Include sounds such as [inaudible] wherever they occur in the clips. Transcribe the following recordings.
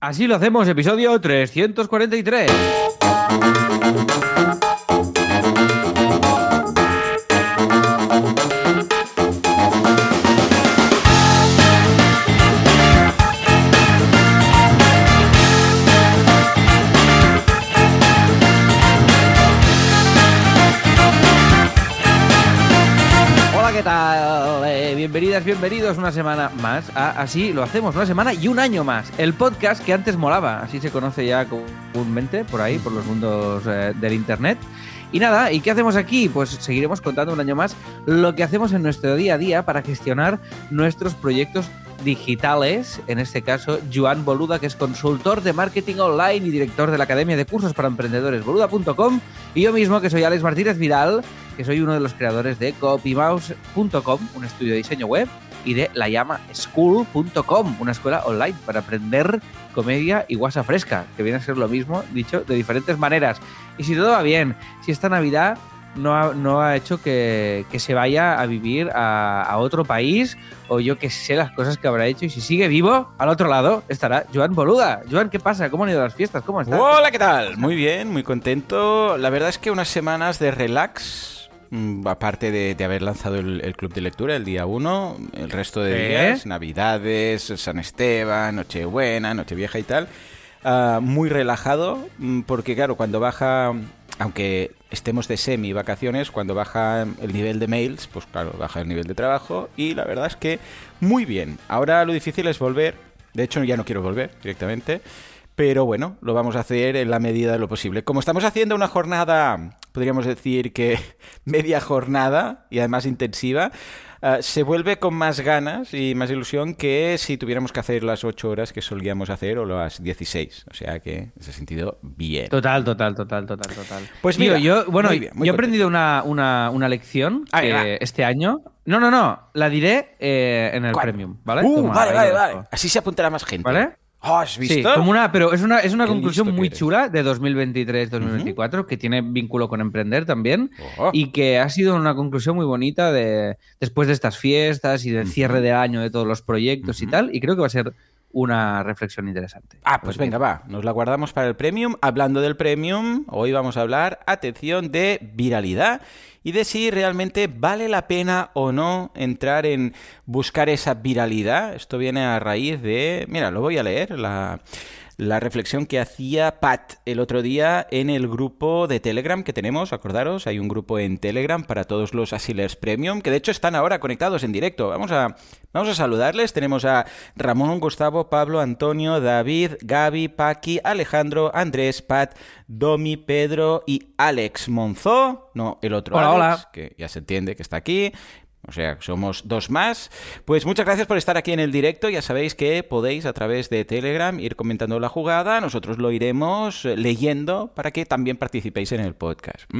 Así lo hacemos, episodio 343. Bienvenidos una semana más a Así lo hacemos, una semana y un año más. El podcast que antes molaba, así se conoce ya comúnmente por ahí, por los mundos eh, del internet. Y nada, ¿y qué hacemos aquí? Pues seguiremos contando un año más lo que hacemos en nuestro día a día para gestionar nuestros proyectos digitales. En este caso, Joan Boluda, que es consultor de marketing online y director de la Academia de Cursos para Emprendedores, boluda.com. Y yo mismo, que soy Alex Martínez Vidal, que soy uno de los creadores de copymouse.com, un estudio de diseño web, y de layama.school.com, una escuela online para aprender comedia y guasa fresca, que viene a ser lo mismo, dicho de diferentes maneras. Y si todo va bien, si esta Navidad no ha, no ha hecho que, que se vaya a vivir a, a otro país, o yo que sé las cosas que habrá hecho, y si sigue vivo, al otro lado estará Joan Boluda. Joan, ¿qué pasa? ¿Cómo han ido las fiestas? ¿Cómo estás? Hola, ¿qué tal? Muy bien, muy contento. La verdad es que unas semanas de relax, aparte de, de haber lanzado el, el club de lectura el día 1, el resto de ¿Eh? días, Navidades, San Esteban, Nochebuena, Nochevieja y tal, ah, muy relajado, mm, porque claro, cuando baja, aunque estemos de semi vacaciones, cuando baja el nivel de mails, pues claro, baja el nivel de trabajo y la verdad es que muy bien. Ahora lo difícil es volver, de hecho ya no quiero volver directamente. Pero bueno, lo vamos a hacer en la medida de lo posible. Como estamos haciendo una jornada, podríamos decir que [laughs] media jornada y además intensiva, eh, se vuelve con más ganas y más ilusión que si tuviéramos que hacer las 8 horas que solíamos hacer o las 16. O sea que, en ese sentido, bien. Total, total, total, total, total. Pues Tío, mira, yo, bueno, muy bien, muy yo he aprendido una, una, una lección Ah, que va. este año. No, no, no, la diré eh, en el ¿Cuál? premium, ¿vale? Uh, Toma, vale, vale, vale. Así se apuntará más gente. ¿Vale? Oh, ¿Has visto? Sí, como una, pero es una, es una conclusión muy chula de 2023-2024 que tiene vínculo con emprender también Oh. y que ha sido una conclusión muy bonita de después de estas fiestas y del cierre de año de todos los proyectos y tal y creo que va a ser una reflexión interesante. Ah, pues venga, va, nos la guardamos para el premium. Hablando del premium, hoy vamos a hablar, atención, de viralidad y de si realmente vale la pena o no entrar en buscar esa viralidad. Esto viene a raíz de, mira, lo voy a leer, la, la reflexión que hacía Pat el otro día en el grupo de Telegram que tenemos, acordaros, hay un grupo en Telegram para todos los Asilers Premium, que de hecho están ahora conectados en directo. Vamos a, vamos a saludarles. Tenemos a Ramón, Gustavo, Pablo, Antonio, David, Gaby, Paqui, Alejandro, Andrés, Pat, Domi, Pedro y Alex Monzó. No, el otro Hola, Alex, hola. que ya se entiende que está aquí. O sea, somos dos más. Pues muchas gracias por estar aquí en el directo. Ya sabéis que podéis a través de Telegram ir comentando la jugada. Nosotros lo iremos eh, leyendo para que también participéis en el podcast.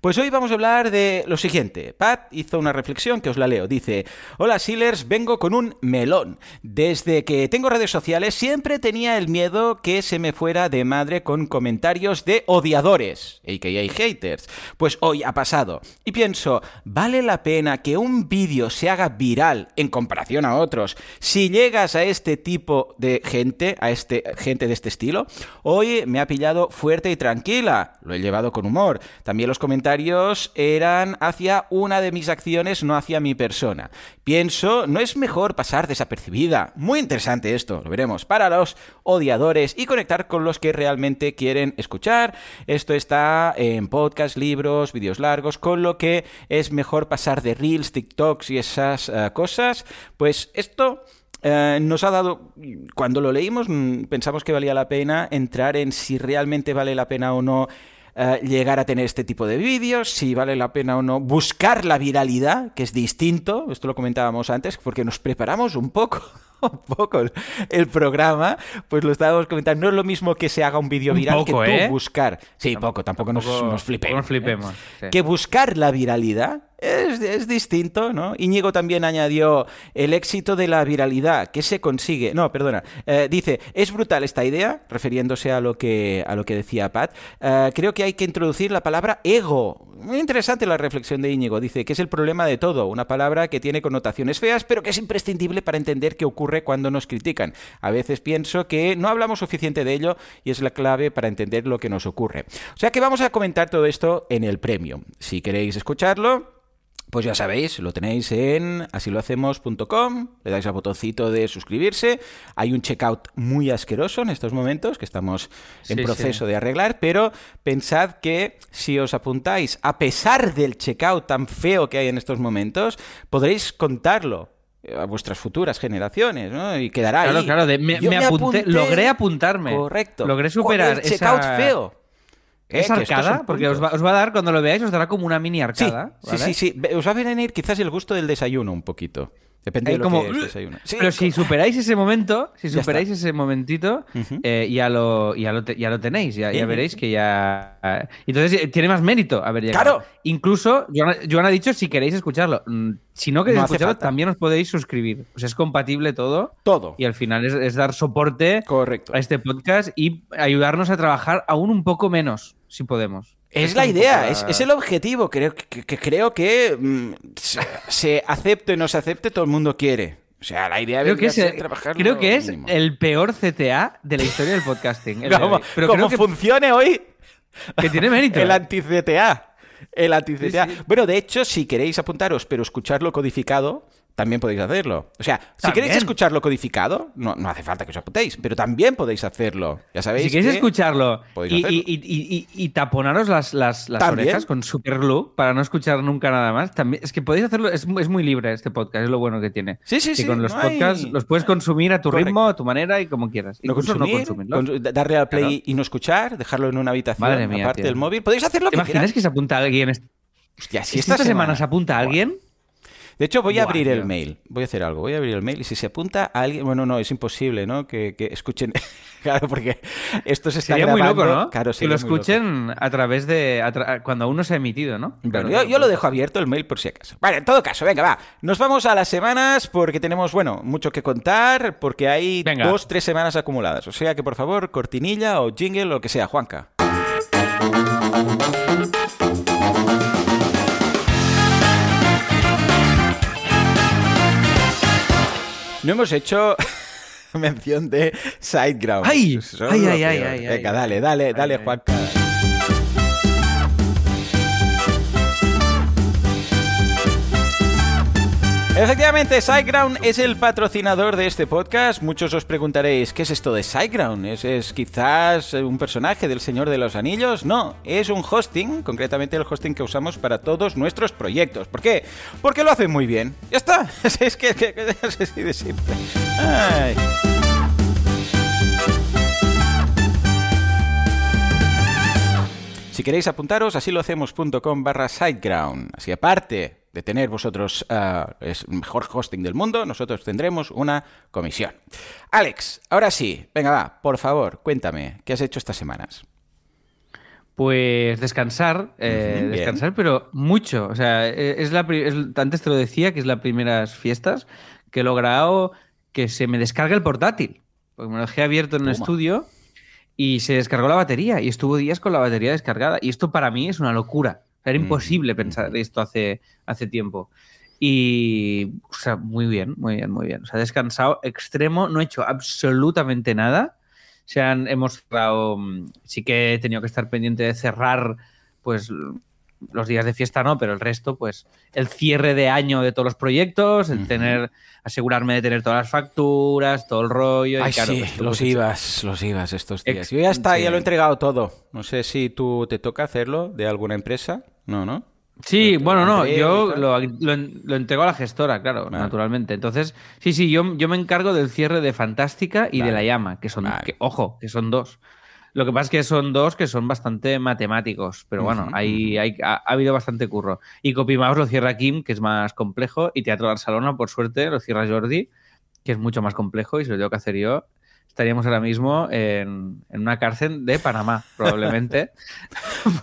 Pues hoy vamos a hablar de lo siguiente. Pat hizo una reflexión que os la leo. Dice, hola Sealers, vengo con un melón. Desde que tengo redes sociales siempre tenía el miedo que se me fuera de madre con comentarios de odiadores, a.k.a. haters. Pues hoy ha pasado. Y pienso, ¿vale la pena que un vídeo se haga viral en comparación a otros si llegas a este tipo de gente, a este gente de este estilo? Hoy me ha pillado fuerte y tranquila. Lo he llevado con humor. También los comentarios eran hacia una de mis acciones, no hacia mi persona. Pienso, ¿no es mejor pasar desapercibida? Muy interesante esto, lo veremos, para los odiadores y conectar con los que realmente quieren escuchar. Esto está en podcast, libros, vídeos largos, con lo que es mejor pasar de reels, TikToks y esas eh, cosas. Pues esto eh, nos ha dado, cuando lo leímos, mm, pensamos que valía la pena entrar en si realmente vale la pena o no eh, llegar a tener este tipo de vídeos, si vale la pena o no buscar la viralidad, que es distinto, esto lo comentábamos antes, porque nos preparamos un poco. [laughs] Un poco el, programa, pues lo estábamos comentando. No es lo mismo que se haga un vídeo Un viral poco, que tú ¿eh? buscar. Sí, poco, tampoco, nos, nos flipemos. ¿eh? sí. Que buscar la viralidad es, distinto, ¿no? Íñigo también añadió el éxito de la viralidad, que se consigue. No, perdona. Eh, dice, es brutal esta idea, refiriéndose a lo que, a lo que decía Pat. Eh, creo que hay que introducir la palabra ego. Muy interesante la reflexión de Íñigo. Dice que es el problema de todo, una palabra que tiene connotaciones feas, pero que es imprescindible para entender qué ocurre cuando nos critican. A veces pienso que no hablamos suficiente de ello y es la clave para entender lo que nos ocurre. O sea que vamos a comentar todo esto en el premio. Si queréis escucharlo, pues ya sabéis, lo tenéis en asilohacemos.com, le dais al botoncito de suscribirse. Hay un checkout muy asqueroso en estos momentos que estamos en proceso de arreglar, pero pensad que si os apuntáis, a pesar del checkout tan feo que hay en estos momentos, podréis contarlo a vuestras futuras generaciones, ¿no? Y quedará claro, ahí. Claro, me, apunté, logré apuntarme. Correcto. Logré superar el checkout feo. ¿Es arcada? Porque os va, a dar, cuando lo veáis, os dará como una mini arcada. Sí, sí, sí, Os va a venir quizás el gusto del desayuno un poquito. Depende de lo como, que desayuno. pero si superáis ese momento, si superáis ese momentito, eh, ya, lo, ya, lo ya lo tenéis. Ya, ya veréis que ya. Entonces eh, tiene más mérito haber llegado. ¡Claro! Incluso, Joan, ha dicho si queréis escucharlo. Mm, si no queréis escucharlo, también os podéis suscribir. O sea, es compatible todo. Todo. Y al final es, es dar soporte Correcto. a este podcast y ayudarnos a trabajar aún un poco menos si podemos. Es la idea, es, el objetivo. Creo que, creo que mm, se, acepte o no se acepte, todo el mundo quiere. O sea, la idea creo que es, el, Creo que es el peor CTA de la historia del podcasting. Pero como funcione hoy. Que tiene mérito. el anti-CTA. El anti-CTA. Bueno, de hecho, si queréis apuntaros, pero escucharlo codificado, también podéis hacerlo. O sea, si queréis escucharlo codificado, no, no, hace falta que os apuntéis, pero también podéis hacerlo. Ya sabéis. Si queréis escucharlo y, taponaros las, las, orejas con super glue para no escuchar nunca nada más, también es que podéis hacerlo. Es, es muy libre este podcast, es lo bueno que tiene. Sí, sí, sí. con los podcasts los puedes consumir a tu ritmo, a tu manera y como quieras. No consumir, no darle al play y no escuchar, dejarlo en una habitación aparte del móvil. Podéis hacer lo que ¿Imagináis que se apunta alguien? Hostia, si esta, semana, se apunta alguien. De hecho, voy a abrir el mail. Voy a hacer algo. Voy a abrir el mail y si se apunta a alguien. Bueno, no, es imposible, ¿no? Que, escuchen. [laughs] claro, porque esto se está Sería muy loco, ¿no? Claro, que lo escuchen a través de. cuando aún no se ha emitido, ¿no? yo, lo dejo abierto el mail por si acaso. Vale, en todo caso, venga, va. Nos vamos a las semanas porque tenemos, bueno, mucho que contar, porque hay dos, tres semanas acumuladas. O sea que, por favor, cortinilla o jingle, o lo que sea, Juanca. No hemos hecho [laughs] mención de Sideground. ¡Ay! ¡Ay, ay, ay, ay, Venga, dale, dale, dale, Juanca. Efectivamente, SiteGround es el patrocinador de este podcast. Muchos os preguntaréis, ¿qué es esto de SiteGround? ¿Es, ¿Es, quizás un personaje del Señor de los Anillos? No, es un hosting, concretamente el hosting que usamos para todos nuestros proyectos. ¿Por qué? Porque lo hacen muy bien. Ya está. [laughs] Es que, es así de simple. Si queréis apuntaros, así lo hacemos.com barra SiteGround. Así aparte de tener vosotros uh, es mejor hosting del mundo, nosotros tendremos una comisión. Alex, ahora sí, venga, va, por favor, cuéntame, ¿qué has hecho estas semanas? Pues descansar, eh, descansar, pero mucho. O sea, e, es la, antes te lo decía, que es las primeras fiestas que he logrado que se me descargue el portátil. Porque me lo dejé abierto en el estudio y se descargó la batería y estuvo días con la batería descargada. Y esto para mí es una locura. Era imposible pensar esto hace, hace tiempo. Y, o sea, muy bien, muy bien, muy bien. O sea, descansado extremo, no he hecho absolutamente nada. Se han, hemos cerrado, mm, sí que he tenido que estar pendiente de cerrar, pues, los días de fiesta no, pero el resto, pues, el cierre de año de todos los proyectos, el tener, asegurarme de tener todas las facturas, todo el rollo. Ay, sí, pues, los ibas, los ibas estos días. Yo ya está, ya lo he entregado todo. No sé si tú te toca hacerlo de alguna empresa. No, ¿no? Sí, bueno, no, yo lo, lo, entrego a la gestora, claro, naturalmente. Entonces, sí, sí, yo, yo me encargo del cierre de Fantástica y de La Llama, que son, ojo, que son dos. Lo que pasa es que son dos que son bastante matemáticos, pero bueno, hay, hay, ha, habido bastante curro. Y CopyMouse lo cierra Kim, que es más complejo, y Teatro Barcelona, por suerte, lo cierra Jordi, que es mucho más complejo y se lo tengo que hacer yo estaríamos ahora mismo en, una cárcel de Panamá, probablemente.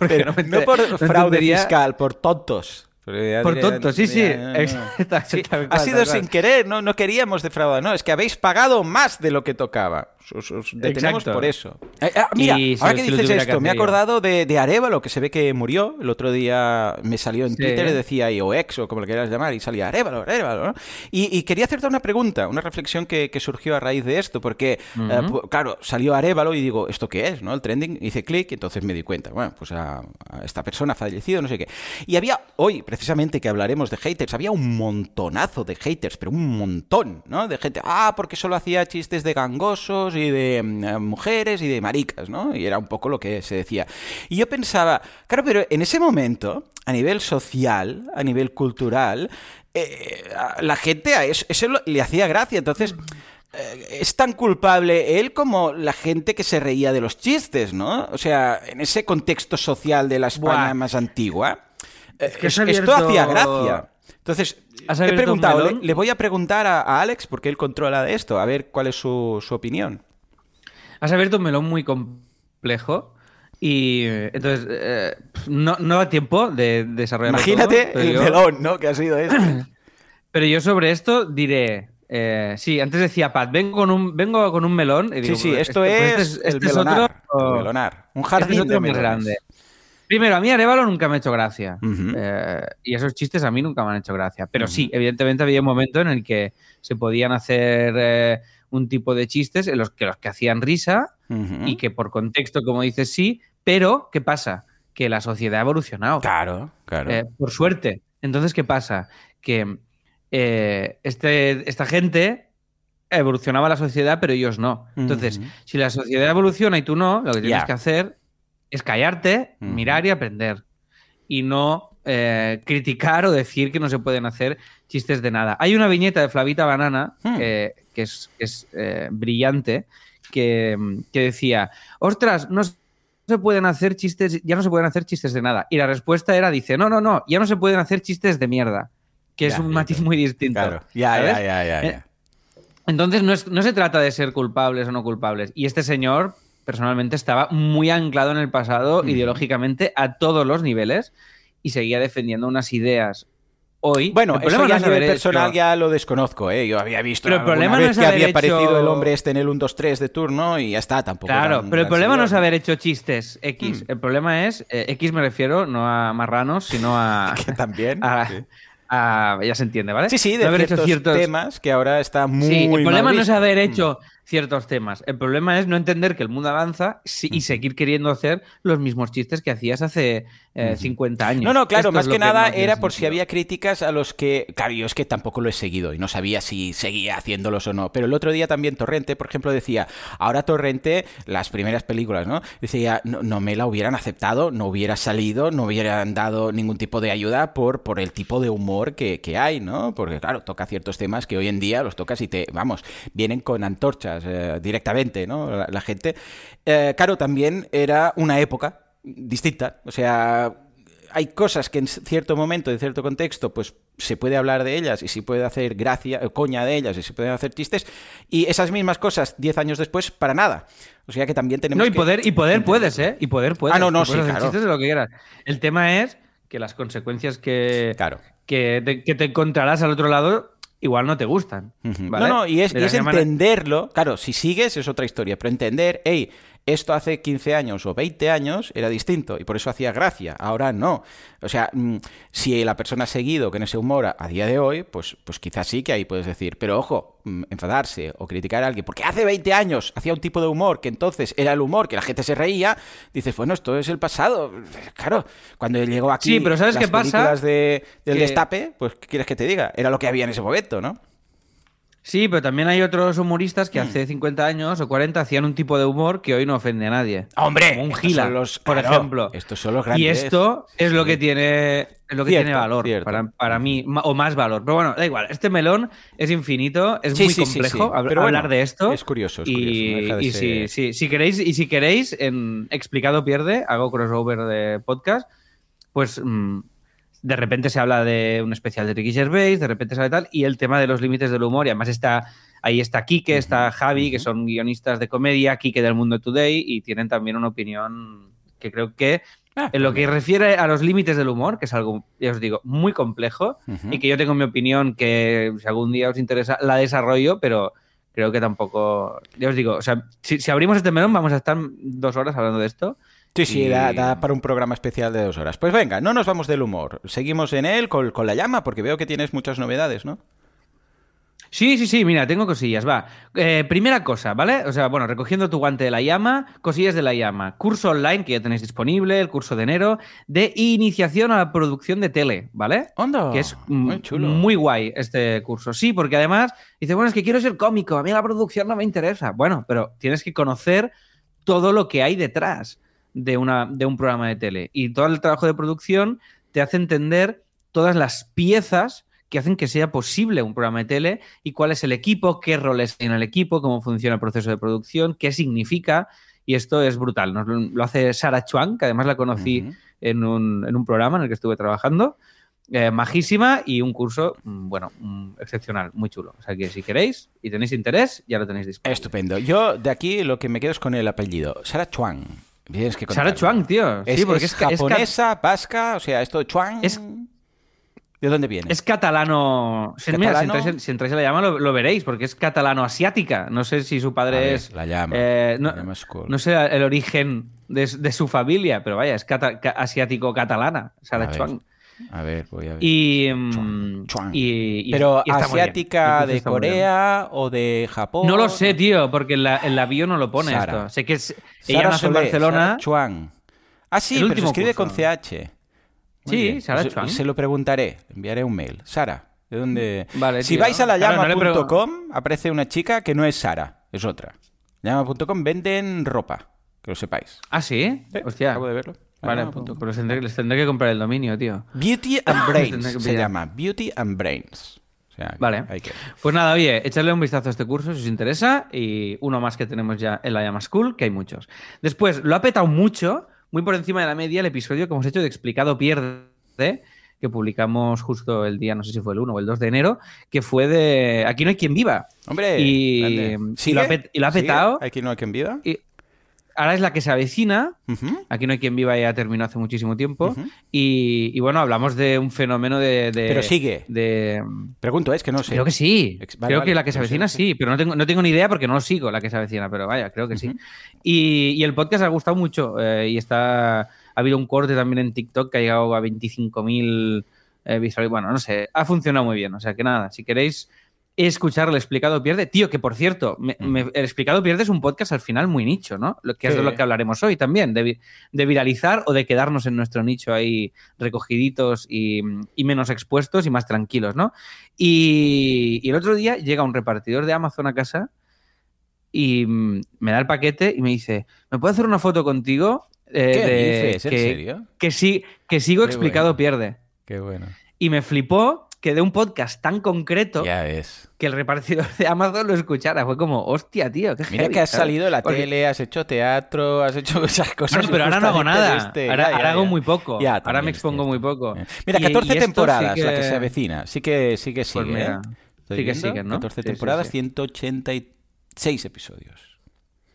[laughs] [laughs] no, por fraude fiscal, por tontos. Por tonto, sí, sí. ha sido sin querer, no, no queríamos defraudar. No, es que habéis pagado más de lo que tocaba. Os, detenemos por eso. Eh, ah, mira, ahora que dices esto, me he acordado de, de Arevalo, que se ve que murió. El otro día me salió en Twitter y decía, o ex, o como le quieras llamar, y salía Arevalo, Arevalo. ¿no? Y, quería hacerte una pregunta, una reflexión que, surgió a raíz de esto, porque, eh, claro, salió Arevalo y digo, ¿esto qué es? ¿no? El trending, hice clic y entonces me di cuenta. Bueno, pues a, esta persona ha fallecido, no sé qué. Y había hoy, precisamente, que hablaremos de haters, había un montonazo de haters, pero un montón, ¿no? De gente, ah, porque solo hacía chistes de gangosos y de mm, mujeres y de maricas, ¿no? Y era un poco lo que se decía. Y yo pensaba, claro, pero en ese momento, a nivel social, a nivel cultural, eh, la gente a eso, le hacía gracia. Entonces, eh, es tan culpable él como la gente que se reía de los chistes, ¿no? O sea, en ese contexto social de la España más antigua, eh, esto hacía gracia. Entonces, he preguntado, le, voy a preguntar a, Alex, porque él controla de esto, a ver cuál es su opinión. Has abierto un melón muy complejo. Y entonces eh, no, no, da tiempo de desarrollar. Imagínate el melón, ¿no? Que ha sido esto. [clears throat] pero yo sobre esto diré. Eh, sí, antes decía Pat, vengo con un, vengo con un melón. sí, sí, esto pues es, este, el melonar, melonar, Un este jardín de más grande. Primero, a mí Arevalo nunca me ha hecho gracia. Eh, y esos chistes a mí nunca me han hecho gracia. Pero sí, evidentemente había un momento en el que se podían hacer un tipo de chistes en los que los que hacían risa y que por contexto, como dices, sí, pero ¿qué pasa? Que la sociedad ha evolucionado. Claro, claro. Eh, por suerte. Entonces, ¿qué pasa? Que eh, este, esta gente evolucionaba la sociedad, pero ellos no. Entonces, si la sociedad evoluciona y tú no, lo que tienes que hacer es callarte, mirar y aprender. Y no eh, criticar o decir que no se pueden hacer chistes de nada. Hay una viñeta de Flavita Banana hmm. que, es, eh, brillante que, decía, ostras, no se pueden hacer chistes, ya no se pueden hacer chistes de nada. Y la respuesta era, dice, no, no, no, ya no se pueden hacer chistes de mierda, que es un matiz muy distinto. Claro, ya, ya, ya, ya, eh, Entonces no, se trata de ser culpables o no culpables. Y este señor, personalmente, estaba muy anclado en el pasado ideológicamente a todos los niveles y seguía defendiendo unas ideas hoy. Bueno, el eso ya a nivel personal ya lo desconozco, ¿eh? Yo había visto pero el problema vez que había aparecido el hombre este en el 1, 2, 3 de turno y ya está, tampoco. Claro, pero el problema no es haber hecho chistes X. Hmm. El problema es, eh, X me refiero no a marranos, sino a... [laughs] que también. ya se entiende, ¿vale? Sí, sí, de haber hecho ciertos temas que ahora está muy. Sí, el problema no es haber hecho ciertos temas. El problema es no entender que el mundo avanza y seguir queriendo hacer los mismos chistes que hacías hace 50 eh, años. No, no, claro, más que, nada era por si había críticas a los que. Claro, yo es que tampoco lo he seguido y no sabía si seguía haciéndolos o no. Pero el otro día también Torrente, por ejemplo, decía: ahora Torrente, las primeras películas, ¿no? Decía, no, me la hubieran aceptado, no hubiera salido, no hubieran dado ningún tipo de ayuda por, por el tipo de humor que, que hay, ¿no? Porque, claro, toca ciertos temas que hoy en día los tocas y te, vamos, vienen con eh, directamente, ¿no? La, gente. Eh, claro, también era una época distinta. O sea, hay cosas que en cierto momento, en cierto contexto, pues se puede hablar de ellas y se puede hacer gracia, eh, coña de ellas y se pueden hacer chistes, y esas mismas cosas diez años después, para nada. O sea que también tenemos. No, y poder, y poder puedes, ¿eh? Y poder puedes. Ah, no, no, sí, claro. chistes de lo que quieras. El tema es que las consecuencias que, claro. que, que te encontrarás al otro lado igual no te gustan. No, no, y es, entenderlo. Claro, si sigues es otra historia, pero entender, hey, esto hace 15 años o 20 años era distinto y por eso hacía gracia, ahora no. O sea, mm, si la persona ha seguido con ese humor a día de hoy, pues, pues quizás sí que ahí puedes decir, pero ojo, mm, enfadarse o criticar a alguien, porque hace 20 años hacía un tipo de humor que entonces era el humor que la gente se reía, dices, bueno, esto es el pasado. Claro, cuando llegó aquí sí, pero ¿sabes las qué pasa? De, del destape, pues ¿qué quieres que te diga? Era lo que había en ese momento, ¿no? Sí, pero también hay otros humoristas que mm. hace 50 años o 40 hacían un tipo de humor que hoy no ofende a nadie. ¡Hombre! un gila, por ejemplo. Estos son los grandes. Y esto es lo que tiene, es lo que tiene valor para, mí, o más valor. Pero bueno, da igual. Este melón es infinito, es muy complejo hablar de esto. Es curioso. Es y, si, queréis, y si queréis, en Explicado Pierde, hago crossover de podcast, pues... Mm, de repente se habla de un especial de Ricky Gervais, de repente sale tal, y el tema de los límites del humor, y además está, ahí está Kike, está Javi, que son guionistas de comedia, Kike del Mundo Today, y tienen también una opinión que creo que Ah, En lo pues que refiere a los límites del humor, que es algo, ya os digo, muy complejo y que yo tengo mi opinión que si algún día os interesa la desarrollo, pero creo que tampoco, ya os digo, o sea, si, si abrimos este melón vamos a estar dos horas hablando de esto. Sí, sí, Y- da, da para un programa especial de dos horas. Pues venga, no nos vamos del humor. Seguimos en él con, con la llama, porque veo que tienes muchas novedades, ¿no? Sí, sí, sí, mira, tengo cosillas, va. Eh, primera cosa, ¿vale? O sea, bueno, recogiendo tu guante de la llama, cosillas de la llama. Curso online que ya tenéis disponible, el curso de enero, de iniciación a la producción de tele, ¿vale? Onda, que es muy chulo. muy guay este curso. Sí, porque además dice, bueno, es que quiero ser cómico, a mí la producción no me interesa. Bueno, pero tienes que conocer todo lo que hay detrás de, una, de un programa de tele. Y todo el trabajo de producción te hace entender todas las piezas que hacen que sea posible un programa de tele y cuál es el equipo, qué roles hay en el equipo, cómo funciona el proceso de producción, qué significa. Y esto es brutal. Nos lo, hace Sara Chuang, que además la conocí en, un, en un programa en el que estuve trabajando. Eh, majísima y un curso, mm, bueno, mm, excepcional, muy chulo. O sea que si queréis y tenéis interés, ya lo tenéis disponible. Estupendo. Yo de aquí lo que me quedo es con el apellido. Sara Tienes que Sara. Chuang, tío. Es, sí, porque es es, es japonesa, vasca, o sea, esto de Chuang. Es- ¿De dónde viene? Es catalano. Si, mira, si ¿Catalano? entráis, si entráis a la llama lo, lo veréis, porque es catalano-asiática. No sé si su padre ver, es. la llama. eh, no, La llama School. no sé el origen de, de su familia, pero vaya, es cata- ca- asiático-catalana. A Sara Chuang. A ver, voy a ver. Y, Chuang, mm, Chuang. y- y- Pero y asiática de. Corea o de Japón. No lo sé, tío, porque en la, en la bio no lo pone Sara. esto. Sé que es, Sara ella nace en Barcelona. Sara Chuang. Ah, sí, El pero se escribe curso. con CH. Muy Sí, bien. Sara Pues, Chuang. Se lo preguntaré, enviaré un mail. Sara, ¿de dónde? Vale, si tío. vais a la Claro, no llama.com, aparece una chica que no es Sara, es otra. Llama.com venden ropa, que lo sepáis. Ah, sí. Sí, Hostia. Acabo de verlo. Vale, Llama.com. pues les tendré, les tendré que comprar el dominio, tío. Beauty [laughs] and Brains que se llama. Beauty and Brains. O sea, Vale. hay que- Pues nada, oye, echadle un vistazo a este curso si os interesa y uno más que tenemos ya en la Llama School, que hay muchos. Después, lo ha petado mucho, muy por encima de la media, el episodio que hemos hecho de Explicado Pierde, que publicamos justo el día, no sé si fue el 1 o el 2 de enero, que fue de Aquí no hay quien viva. Hombre, Y- lo ha petado. ¿Hay quien no hay quien viva? Y ahora es la que se avecina. Aquí no hay quien viva ya terminó hace muchísimo tiempo. Y, y bueno, hablamos de un fenómeno de. de- Pero sigue. De, Pregunto, es que no sé. Creo que sí. Ex- vale, creo vale, que la que se avecina sí, pero no tengo, no tengo ni idea porque no lo sigo la que se avecina, pero vaya, creo que sí. Y, y el podcast ha gustado mucho eh, y está. Ha habido un corte también en TikTok que ha llegado a 25.000 eh, visualizaciones. Bueno, no sé, ha funcionado muy bien. O sea que nada, si queréis escuchar el explicado pierde, tío, que por cierto, me- me- el explicado pierde es un podcast al final muy nicho, ¿no? Lo que es de lo que hablaremos hoy también, de, de viralizar o de quedarnos en nuestro nicho ahí recogiditos y, y menos expuestos y más tranquilos, ¿no? Y, y el otro día llega un repartidor de Amazon a casa y mm, me da el paquete y me dice, ¿me puedo hacer una foto contigo? Eh, ¿Qué de- dices? ¿En que, serio? Que, sí, que sigo Qué explicado bueno. pierde. Qué bueno. Y me flipó que de un podcast tan concreto Ya ves. que el repartidor de Amazon lo escuchara. Fue como, hostia, tío, qué Mira heavy", que has ¿sabes? salido de la Porque- tele, has hecho teatro, has hecho esas cosas. Bueno, pero ahora no hago nada. este- ahora ya, ya, ahora hago muy poco. Ahora me es expongo muy poco. Mira, Y- 14 y esto sí temporadas la que se avecina. Sí que sí que sigue, Pues mira, ¿eh? Sí que siguen, ¿no? 14 Sí, sí, temporadas, sí. 186 episodios.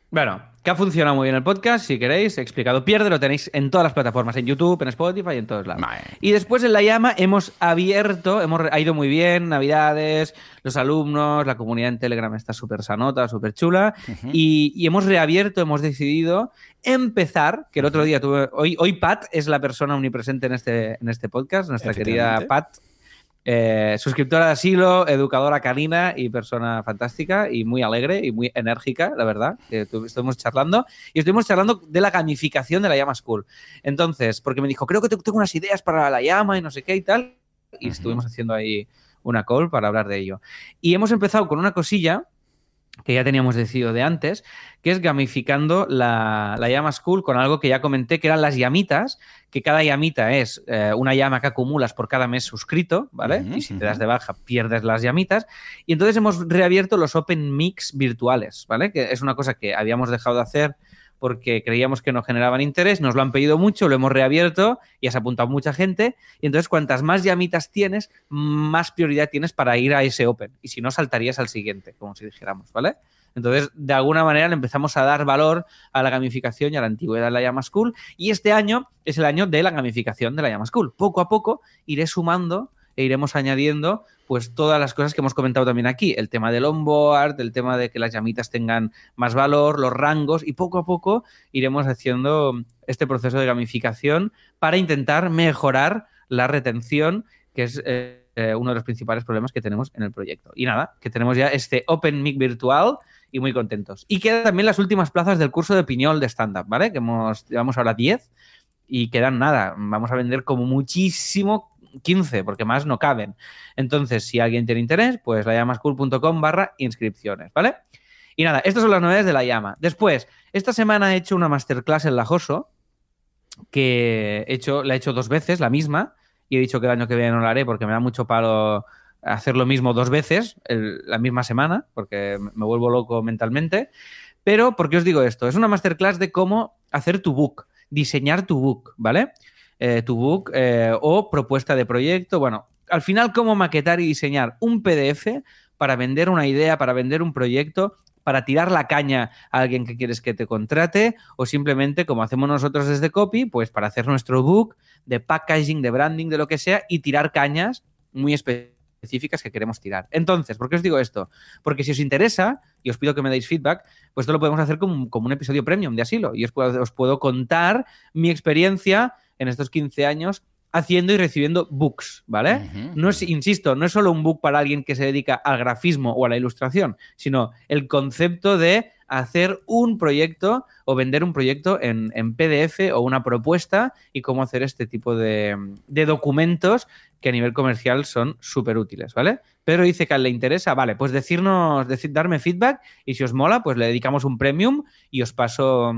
Bueno, que ha funcionado muy bien el podcast, si queréis, explicado. Pierde, lo tenéis en todas las plataformas, en YouTube, en Spotify, en todos lados. Y después en La Llama hemos abierto, hemos ha ido muy bien, Navidades, los alumnos, la comunidad en Telegram está súper sanota, súper chula, y, y hemos reabierto, hemos decidido empezar, que el otro día tuve, hoy, hoy Pat es la persona omnipresente en este, en este podcast, nuestra querida. Pat, eh, suscriptora de asilo, educadora canina y persona fantástica y muy alegre y muy enérgica, la verdad. que tu- estuvimos charlando y estuvimos charlando de la gamificación de la llama School. Entonces, porque me dijo, creo que te- tengo unas ideas para la llama y no sé qué y tal. Y estuvimos haciendo ahí una call para hablar de ello. Y hemos empezado con una cosilla que ya teníamos decidido de antes, que es gamificando la, la llama school con algo que ya comenté, que eran las llamitas, que cada llamita es eh, una llama que acumulas por cada mes suscrito, ¿vale? Y si te das de baja, pierdes las llamitas. Y entonces hemos reabierto los Open Mix virtuales, ¿vale? Que es una cosa que habíamos dejado de hacer porque creíamos que no generaban interés, nos lo han pedido mucho, lo hemos reabierto y has apuntado mucha gente. Y entonces, cuantas más llamitas tienes, más prioridad tienes para ir a ese Open. Y si no, saltarías al siguiente, como si dijéramos, ¿vale? Entonces, de alguna manera le empezamos a dar valor a la gamificación y a la antigüedad de la Llama School. Y este año es el año de la gamificación de la Llama School. Poco a poco iré sumando e iremos añadiendo pues todas las cosas que hemos comentado también aquí, el tema del onboard, el tema de que las llamitas tengan más valor, los rangos y poco a poco iremos haciendo este proceso de gamificación para intentar mejorar la retención, que es eh, uno de los principales problemas que tenemos en el proyecto. Y nada, que tenemos ya este Open Mic virtual y muy contentos. Y quedan también las últimas plazas del curso de piñol de stand-up, ¿vale? Que hemos, llevamos ahora 10 y quedan nada. Vamos a vender como muchísimo 15, porque más no caben. Entonces, si alguien tiene interés, pues layamascool.com barra inscripciones, ¿vale? Y nada, estas son las novedades de la llama. Después, esta semana he hecho una masterclass en la Joso, que he hecho, la he hecho dos veces, la misma, y he dicho que el año que viene no la haré porque me da mucho palo hacer lo mismo dos veces la misma semana, porque me vuelvo loco mentalmente. Pero, ¿por qué os digo esto? Es una masterclass de cómo hacer tu book, diseñar tu book, ¿vale? Eh, tu book eh, o propuesta de proyecto. Bueno, al final, cómo maquetar y diseñar un PDF para vender una idea, para vender un proyecto, para tirar la caña a alguien que quieres que te contrate o simplemente, como hacemos nosotros desde Copy, pues para hacer nuestro book de packaging, de branding, de lo que sea y tirar cañas muy específicas que queremos tirar. Entonces, ¿por qué os digo esto? Porque si os interesa, y os pido que me deis feedback, pues esto lo podemos hacer como, como un episodio premium de asilo y os puedo, os puedo contar mi experiencia en estos 15 años haciendo y recibiendo books, ¿vale? No es, insisto, no es solo un book para alguien que se dedica al grafismo o a la ilustración, sino el concepto de hacer un proyecto o vender un proyecto en, PDF o una propuesta y cómo hacer este tipo de, documentos que a nivel comercial son súper útiles, ¿vale? Pero dice que le interesa, vale, pues decirnos, decir, darme feedback y si os mola, pues le dedicamos un premium y os paso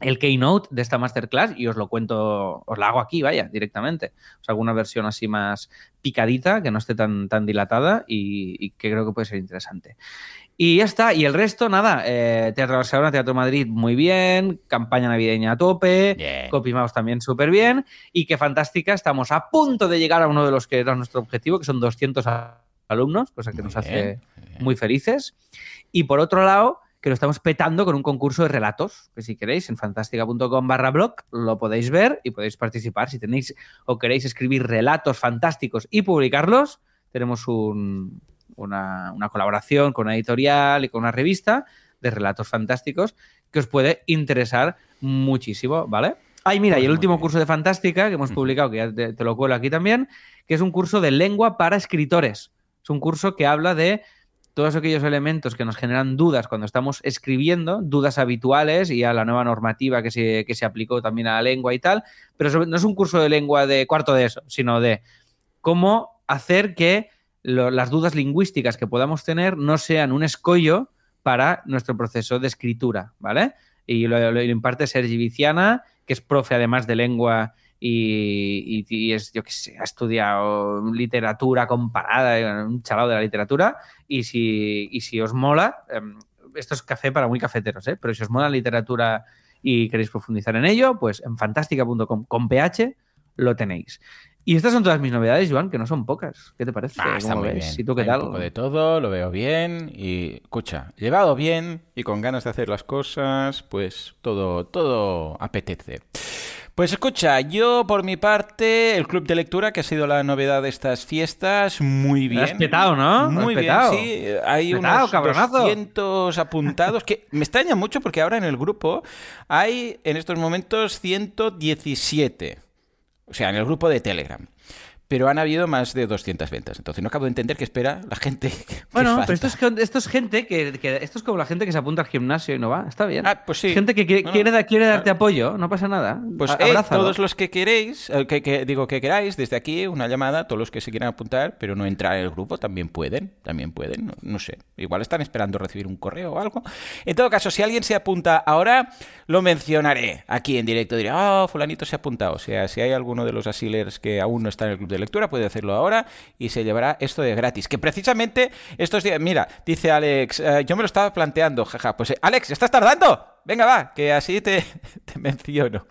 el keynote de esta masterclass y os lo cuento, os la hago aquí, vaya, directamente. O sea, alguna versión así más picadita, que no esté tan, tan dilatada y, que creo que puede ser interesante. Y ya está, y el resto, nada, eh, Teatro Barcelona, Teatro Madrid, muy bien, campaña navideña a tope, yeah. Mouse también súper bien, y qué fantástica, estamos a punto de llegar a uno de los que era nuestro objetivo, que son 200 alumnos, cosa que nos hace muy felices. Y por otro lado, que lo estamos petando con un concurso de relatos, que si queréis en fantástica.com barra blog lo podéis ver y podéis participar. Si tenéis o queréis escribir relatos fantásticos y publicarlos, tenemos una, colaboración con una editorial y con una revista de relatos fantásticos que os puede interesar muchísimo, ¿vale? Ay, mira, y pues el último curso de Fantástica que hemos publicado, que ya te, te, lo cuelo aquí también, que es un curso de lengua para escritores. Es un curso que habla de todos aquellos elementos que nos generan dudas cuando estamos escribiendo, dudas habituales y a la nueva normativa que se, que se aplicó también a la lengua y tal, pero no es un curso de lengua de cuarto de eso, sino de cómo hacer que las dudas lingüísticas que podamos tener no sean un escollo para nuestro proceso de escritura, ¿vale? Y lo, lo imparte Sergi Viciana, que es profe además de lengua y, es, yo qué sé, ha estudiado literatura comparada, un chaval de la literatura, y si, si os mola, em, esto es café para muy cafeteros, ¿eh? pero si os mola la literatura y queréis profundizar en ello, pues en fantástica.com con PH lo tenéis. Y estas son todas mis novedades, Joan, que no son pocas. ¿Qué te parece? Ah, está muy bien. ¿Y tú qué tal? Un poco de todo, lo veo bien y escucha, llevado bien y con ganas de hacer las cosas, pues todo todo apetece. Pues escucha, yo por mi parte, el club de lectura, que ha sido la novedad de estas fiestas, muy bien. Has petado, ¿no? Muy bien, sí. Hay unos cabronazo. apuntados, que me extraña mucho porque ahora en el grupo hay en estos momentos 117. O sea, en el grupo de Telegram pero han habido más de 200 ventas. Entonces no acabo de entender qué espera la gente. [laughs] Bueno, pero esto es, esto es gente que, Esto es como la gente que se apunta al gimnasio y no va. Está bien. Ah, pues sí. Gente que quiere, quiere, darte apoyo, no pasa nada. Pues eh, todos los que queréis, eh, que, digo que queráis, desde aquí una llamada, todos los que se quieran apuntar, pero no entrar en el grupo, también pueden. También pueden, no, sé. Igual están esperando recibir un correo o algo. En todo caso, si alguien se apunta ahora, lo mencionaré aquí en directo. Diré, oh, fulanito se ha apuntado. O sea, si hay alguno de los asilers que aún no está en el club de lectura, puede hacerlo ahora y se llevará esto de gratis. Que precisamente estos días, mira, dice Alex, eh, yo me lo estaba planteando, jaja, pues eh, Alex, ¿estás tardando? Venga, va, que así te, [laughs] te menciono.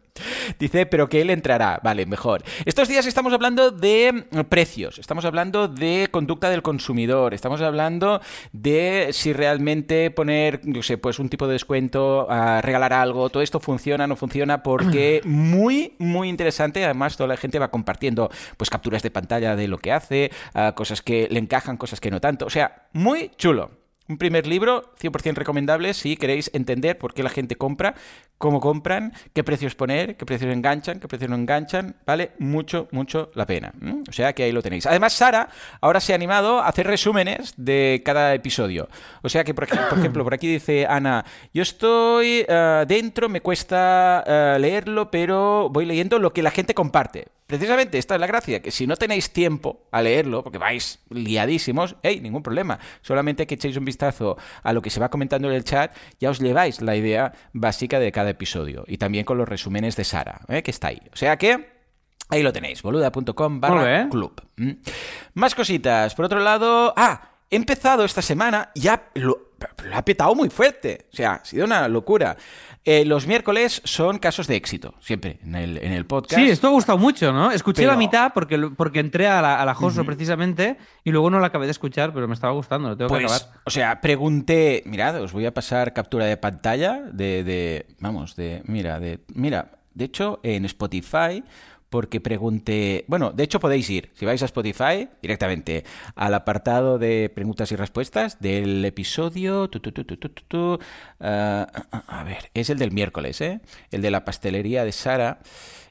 Dice, pero que él entrará. Vale, mejor. Estos días estamos hablando de precios, estamos hablando de conducta del consumidor, estamos hablando de si realmente poner, yo sé, pues un tipo de descuento, a regalar algo, todo esto funciona, no funciona, porque [clears throat] muy, muy interesante. Además, toda la gente va compartiendo pues capturas de pantalla de lo que hace, cosas que le encajan, cosas que no tanto. O sea, muy chulo. Un primer libro 100% recomendable si queréis entender por qué la gente compra, cómo compran, qué precios poner, qué precios enganchan, qué precios no enganchan. Vale mucho, mucho la pena. O sea que ahí lo tenéis. Además, Sara ahora se ha animado a hacer resúmenes de cada episodio. O sea que, por, ejemplo, por aquí dice Ana, yo estoy eh, dentro, me cuesta eh, leerlo, pero voy leyendo lo que la gente comparte. Precisamente esta es la gracia, que si no tenéis tiempo a leerlo, porque vais liadísimos, hey, ningún problema. Solamente que echéis un vistazo a lo que se va comentando en el chat, ya os lleváis la idea básica de cada episodio. Y también con los resúmenes de Sara, ¿eh? que está ahí. O sea que... Ahí lo tenéis, boluda.com barra club. Más cositas. Por otro lado... Ah, he empezado esta semana, ya lo, lo ha petado muy fuerte. O sea, ha sido una locura. Eh, los miércoles son casos de éxito, siempre, en el, en el podcast. Sí, esto ha gustado mucho, ¿no? Escuché la mitad porque, porque entré a la, a precisamente y luego no la acabé de escuchar, pero me estaba gustando, lo tengo que pues, acabar. O sea, pregunté, mirad, os voy a pasar captura de pantalla de, de vamos, de, mira, de, mira, de hecho, en Spotify porque pregunté, bueno, de hecho podéis ir, si vais a Spotify, directamente al apartado de preguntas y respuestas del episodio, ah, a ver, es el del miércoles, ¿eh? El de la pastelería de Sara,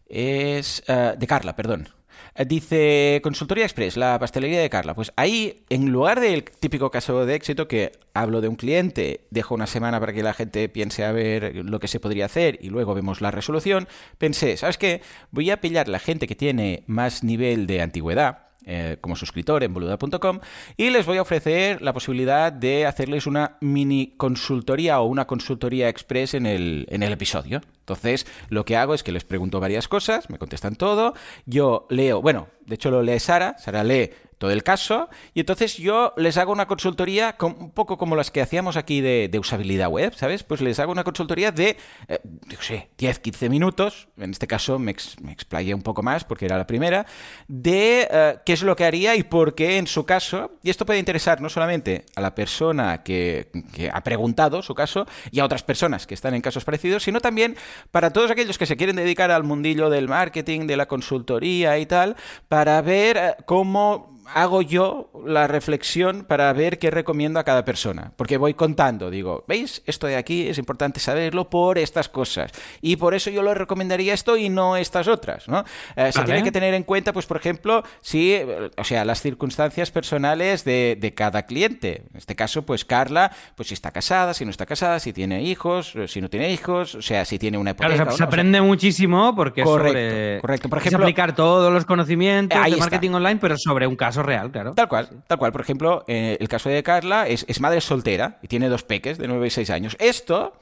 es ah, de Carla, perdón. Eh, dice Consultoría Express, la pastelería de Carla. Pues ahí, en lugar del típico caso de éxito que hablo de un cliente, dejo una semana para que la gente piense a ver lo que se podría hacer y luego vemos la resolución, pensé, ¿sabes qué? Voy a pillar la gente que tiene más nivel de antigüedad eh, como suscriptor en boluda.com y les voy a ofrecer la posibilidad de hacerles una mini consultoría o una consultoría express en el, en el episodio. Entonces, lo que hago es que les pregunto varias cosas, me contestan todo, yo leo, bueno, de hecho lo lee Sara, Sara lee todo el caso, y entonces yo les hago una consultoría un poco como las que hacíamos aquí de, usabilidad web, ¿sabes? Pues les hago una consultoría de, eh, no sé, 10, 15 minutos, en este caso me, explayé un poco más porque era la primera, de eh, qué es lo que haría y por qué en su caso, y esto puede interesar no solamente a la persona que, que ha preguntado su caso y a otras personas que están en casos parecidos, sino también para todos aquellos que se quieren dedicar al mundillo del marketing, de la consultoría y tal, para ver eh, cómo hago yo la reflexión para ver qué recomiendo a cada persona. Porque voy contando, digo, ¿veis? Esto de aquí es importante saberlo por estas cosas. Y por eso yo le recomendaría esto y no estas otras, ¿no? Eh, se tiene que tener en cuenta, pues, por ejemplo, si, o sea, las circunstancias personales de, cada cliente. En este caso, pues, Carla, pues, si está casada, si no está casada, si tiene hijos, si no tiene hijos, o sea, si tiene una hipoteca. Claro, se, aprende muchísimo porque correcto, correcto. Por ejemplo, aplicar todos los conocimientos de marketing online, pero sobre un caso real, claro. Tal cual, tal cual. Por ejemplo, eh, el caso de Carla es, es, madre soltera y tiene dos peques de 9 y 6 años. Esto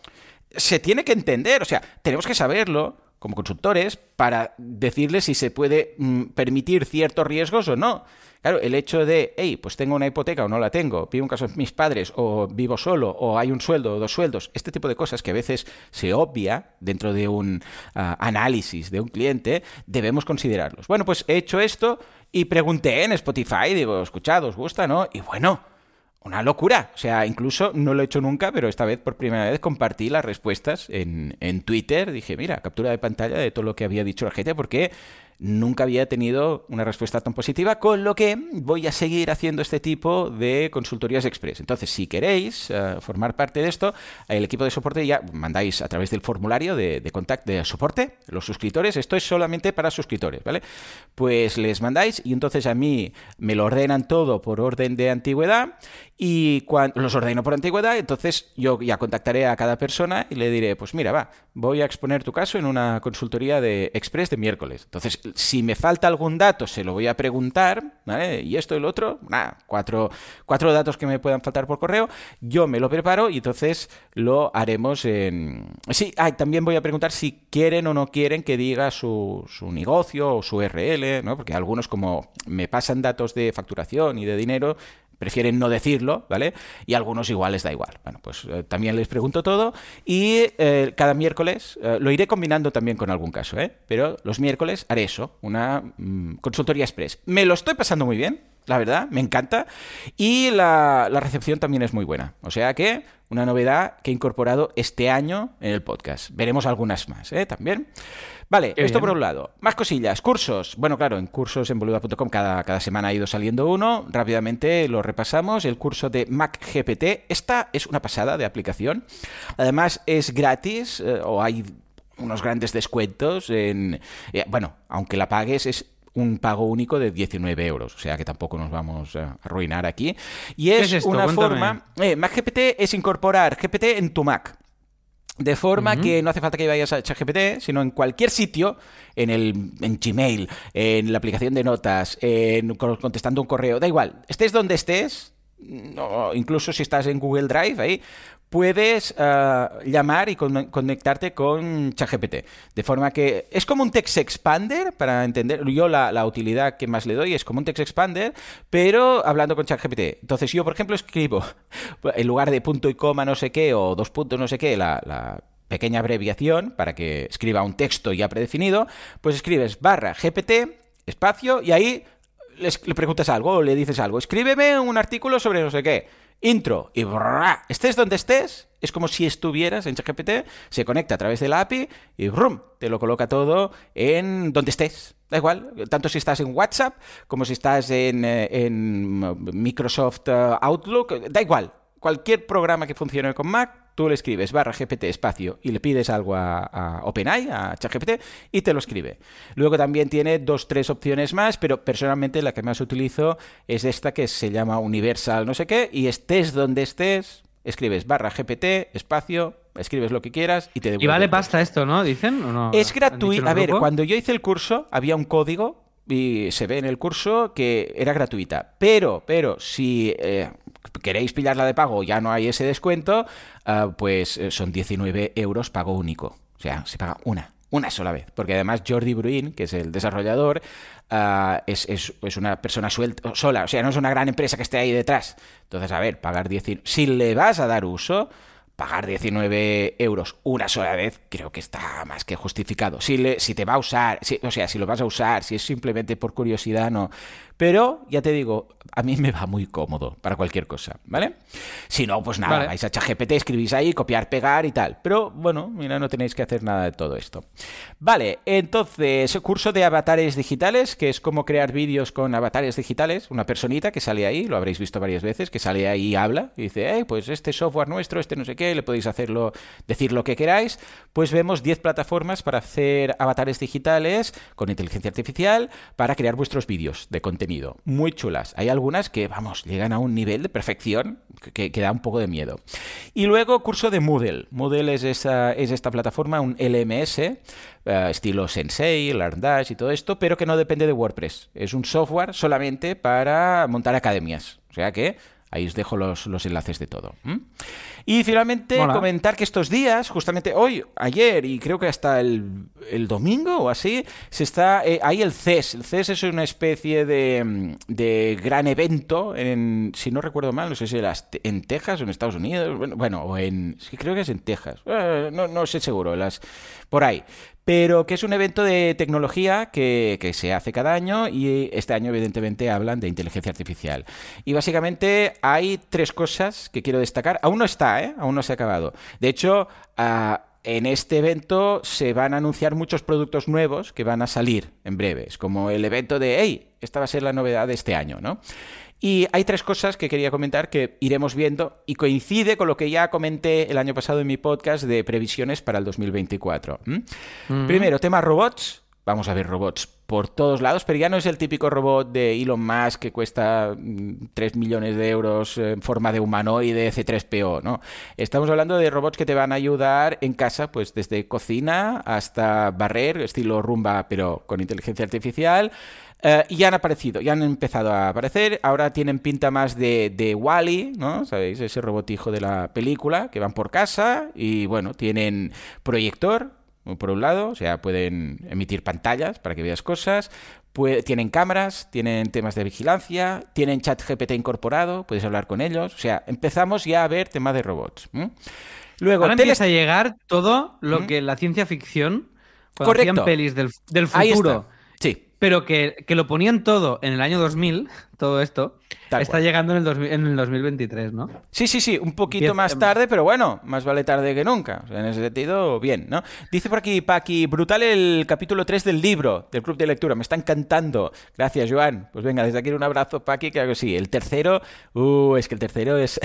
se tiene que entender, o sea, tenemos que saberlo como consultores para decirle si se puede mm, permitir ciertos riesgos o no. Claro, el hecho de, hey, pues tengo una hipoteca o no la tengo, vivo en casa de mis padres o vivo solo o hay un sueldo o dos sueldos, este tipo de cosas que a veces se obvia dentro de un ah, análisis de un cliente, debemos considerarlos. Bueno, pues he hecho esto y pregunté en Spotify, digo, escuchad, ¿os gusta, no? Y bueno, una locura. O sea, incluso no lo he hecho nunca, pero esta vez por primera vez compartí las respuestas en, en Twitter. Dije, mira, captura de pantalla de todo lo que había dicho la gente, porque nunca había tenido una respuesta tan positiva, con lo que voy a seguir haciendo este tipo de consultorías express. Entonces, si queréis eh, formar parte de esto, el equipo de soporte ya mandáis a través del formulario de, de contacto de soporte, los suscriptores, esto es solamente para suscriptores, ¿vale? Pues les mandáis y entonces a mí me lo ordenan todo por orden de antigüedad y cuando los ordeno por antigüedad, entonces yo ya contactaré a cada persona y le diré, pues mira, va, voy a exponer tu caso en una consultoría de express de miércoles. Entonces, si me falta algún dato, se lo voy a preguntar, ¿vale? Y esto y lo otro, nada, cuatro, cuatro datos que me puedan faltar por correo, yo me lo preparo y entonces lo haremos en... Sí, ah, también voy a preguntar si quieren o no quieren que diga su, su negocio o su URL, ¿no? Porque algunos como me pasan datos de facturación y de dinero, prefieren no decirlo, ¿vale? Y algunos igual les da igual. Bueno, pues eh, también les pregunto todo y eh, cada miércoles eh, lo iré combinando también con algún caso, ¿eh? Pero los miércoles haré eso, una mm, consultoría express. Me lo estoy pasando muy bien, la verdad, me encanta. Y la, la, recepción también es muy buena. O sea que una novedad que he incorporado este año en el podcast. Veremos algunas más, ¿eh? También. Vale, Qué esto bien. por un lado. Más cosillas, cursos. Bueno, claro, en cursos en boluda.com cada, cada semana ha ido saliendo uno. Rápidamente lo repasamos. El curso de Mac GPT. Esta es una pasada de aplicación. Además, es gratis eh, o hay unos grandes descuentos en... Eh, bueno, aunque la pagues es un pago único de 19 euros, o sea que tampoco nos vamos a arruinar aquí. Y es, es una Cuéntame. forma... Eh, Mac GPT es incorporar GPT en tu Mac. De forma uh -huh. que no hace falta que vayas a ChatGPT, sino en cualquier sitio, en el en Gmail, en la aplicación de notas, en contestando un correo, da igual, estés donde estés, no, incluso si estás en Google Drive ahí, puedes uh, llamar y con conectarte con ChatGPT. De forma que es como un text expander, para entender, yo la, utilidad que más le doy es como un text expander, pero hablando con ChatGPT. Entonces yo, por ejemplo, escribo [laughs] en lugar de punto y coma no sé qué o dos puntos no sé qué, la, la pequeña abreviación para que escriba un texto ya predefinido, pues escribes barra GPT, espacio, y ahí le preguntas algo o le dices algo. Escríbeme un artículo sobre no sé qué intro y brrr, estés donde estés, es como si estuvieras en ChatGPT, se conecta a través de la API y ¡rum! te lo coloca todo en donde estés. Da igual, tanto si estás en WhatsApp como si estás en, eh, en Microsoft uh, Outlook, da igual. Cualquier programa que funcione con Mac, tú le escribes barra GPT espacio y le pides algo a, a OpenAI, a ChatGPT, y te lo escribe. Luego también tiene dos, tres opciones más, pero personalmente la que más utilizo es esta que se llama Universal no sé qué, y estés donde estés, escribes barra GPT espacio escribes lo que quieras y te devuelve. Y vale pasta esto, ¿no? ¿Dicen? ¿O no? Es gratuito. A ver, cuando yo hice el curso había un código y se ve en el curso que era gratuita. Pero, pero, si eh, queréis pillarla de pago, ya no hay ese descuento, uh, pues eh, son 19 euros pago único. O sea, se paga una, una sola vez. Porque además Jordi Bruin, que es el desarrollador, uh, es, es, es, una persona suelta, sola. O sea, no es una gran empresa que esté ahí detrás. Entonces, a ver, pagar 19... Si le vas a dar uso pagar 19 euros una sola vez creo que está más que justificado. Si, le, si te va a usar, o sea, si lo vas a usar, si es simplemente por curiosidad, no. Pero, ya te digo, a mí me va muy cómodo para cualquier cosa, ¿vale? Si no, pues nada, vale. vais a ChatGPT, escribís ahí, copiar, pegar y tal. Pero, bueno, mira, no tenéis que hacer nada de todo esto. Vale, entonces, curso de avatares digitales, que es cómo crear vídeos con avatares digitales. Una personita que sale ahí, lo habréis visto varias veces, que sale ahí y habla y dice, hey, pues este software nuestro, este no sé qué, le podéis hacerlo, decir lo que queráis. Pues vemos 10 plataformas para hacer avatares digitales con inteligencia artificial para crear vuestros vídeos de contenido muy chulas. Hay algunas que, vamos, llegan a un nivel de perfección que, da un poco de miedo. Y luego curso de Moodle. Moodle es, esa, es esta plataforma, un LMS, uh, estilo Sensei, LearnDash y todo esto, pero que no depende de WordPress. Es un software solamente para montar academias. O sea que Ahí os dejo los, los enlaces de todo. ¿Mm? Y finalmente Hola. comentar que estos días, justamente hoy, ayer y creo que hasta el, el domingo o así, se está eh, ahí el CES. El CES es una especie de, de gran evento, en, si no recuerdo mal, no sé si era en Texas o en Estados Unidos, bueno, bueno o en, sí, creo que es en Texas, eh, no, no sé seguro, las, por ahí pero que es un evento de tecnología que, se hace cada año y este año evidentemente hablan de inteligencia artificial. Y básicamente hay tres cosas que quiero destacar. Aún no está, ¿eh? Aún no se ha acabado. De hecho, uh, en este evento se van a anunciar muchos productos nuevos que van a salir en breve. Es como el evento de, hey, esta va a ser la novedad de este año, ¿no? Y hay tres cosas que quería comentar que iremos viendo y coincide con lo que ya comenté el año pasado en mi podcast de previsiones para el 2024. ¿Mm? Mm. Primero, tema robots. Vamos a ver robots por todos lados, pero ya no es el típico robot de Elon Musk que cuesta 3 millones de euros en forma de humanoide C3PO, ¿no? Estamos hablando de robots que te van a ayudar en casa, pues desde cocina hasta barrer, estilo rumba, pero con inteligencia artificial. Uh, y ya han aparecido, ya han empezado a aparecer. Ahora tienen pinta más de, de Wally, ¿no? ¿Sabéis? Ese robotijo de la película que van por casa y bueno, tienen proyector, por un lado, o sea, pueden emitir pantallas para que veas cosas, tienen cámaras, tienen temas de vigilancia, tienen chat GPT incorporado, puedes hablar con ellos, o sea, empezamos ya a ver temas de robots. Luego, Ahora empieza a llegar todo lo que la ciencia ficción, cuando Correcto. pelis del, del futuro. Pero que, que, lo ponían todo en el año 2000, todo esto, está llegando en el, en el 2023, ¿no? Sí, sí, sí, un poquito más tarde, pero bueno, más vale tarde que nunca. en ese sentido, bien, ¿no? Dice por aquí, Paqui, brutal el capítulo 3 del libro, del club de lectura, me está encantando. Gracias, Joan. Pues venga, desde aquí un abrazo, Paqui, claro que sí. El tercero, uh, es que el tercero es...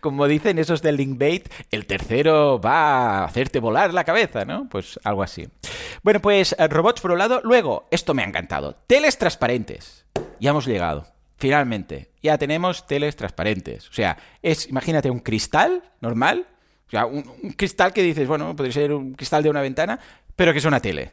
Como dicen esos del Linkbait, el tercero va a hacerte volar la cabeza, ¿no? Pues algo así. Bueno, pues eh, robots por un lado. Luego, esto me ha encantado. Teles transparentes. Ya hemos llegado. Finalmente, ya tenemos teles transparentes. O sea, es, imagínate, un cristal normal. O sea, un, cristal que dices, bueno, podría ser un cristal de una ventana, pero que es una tele.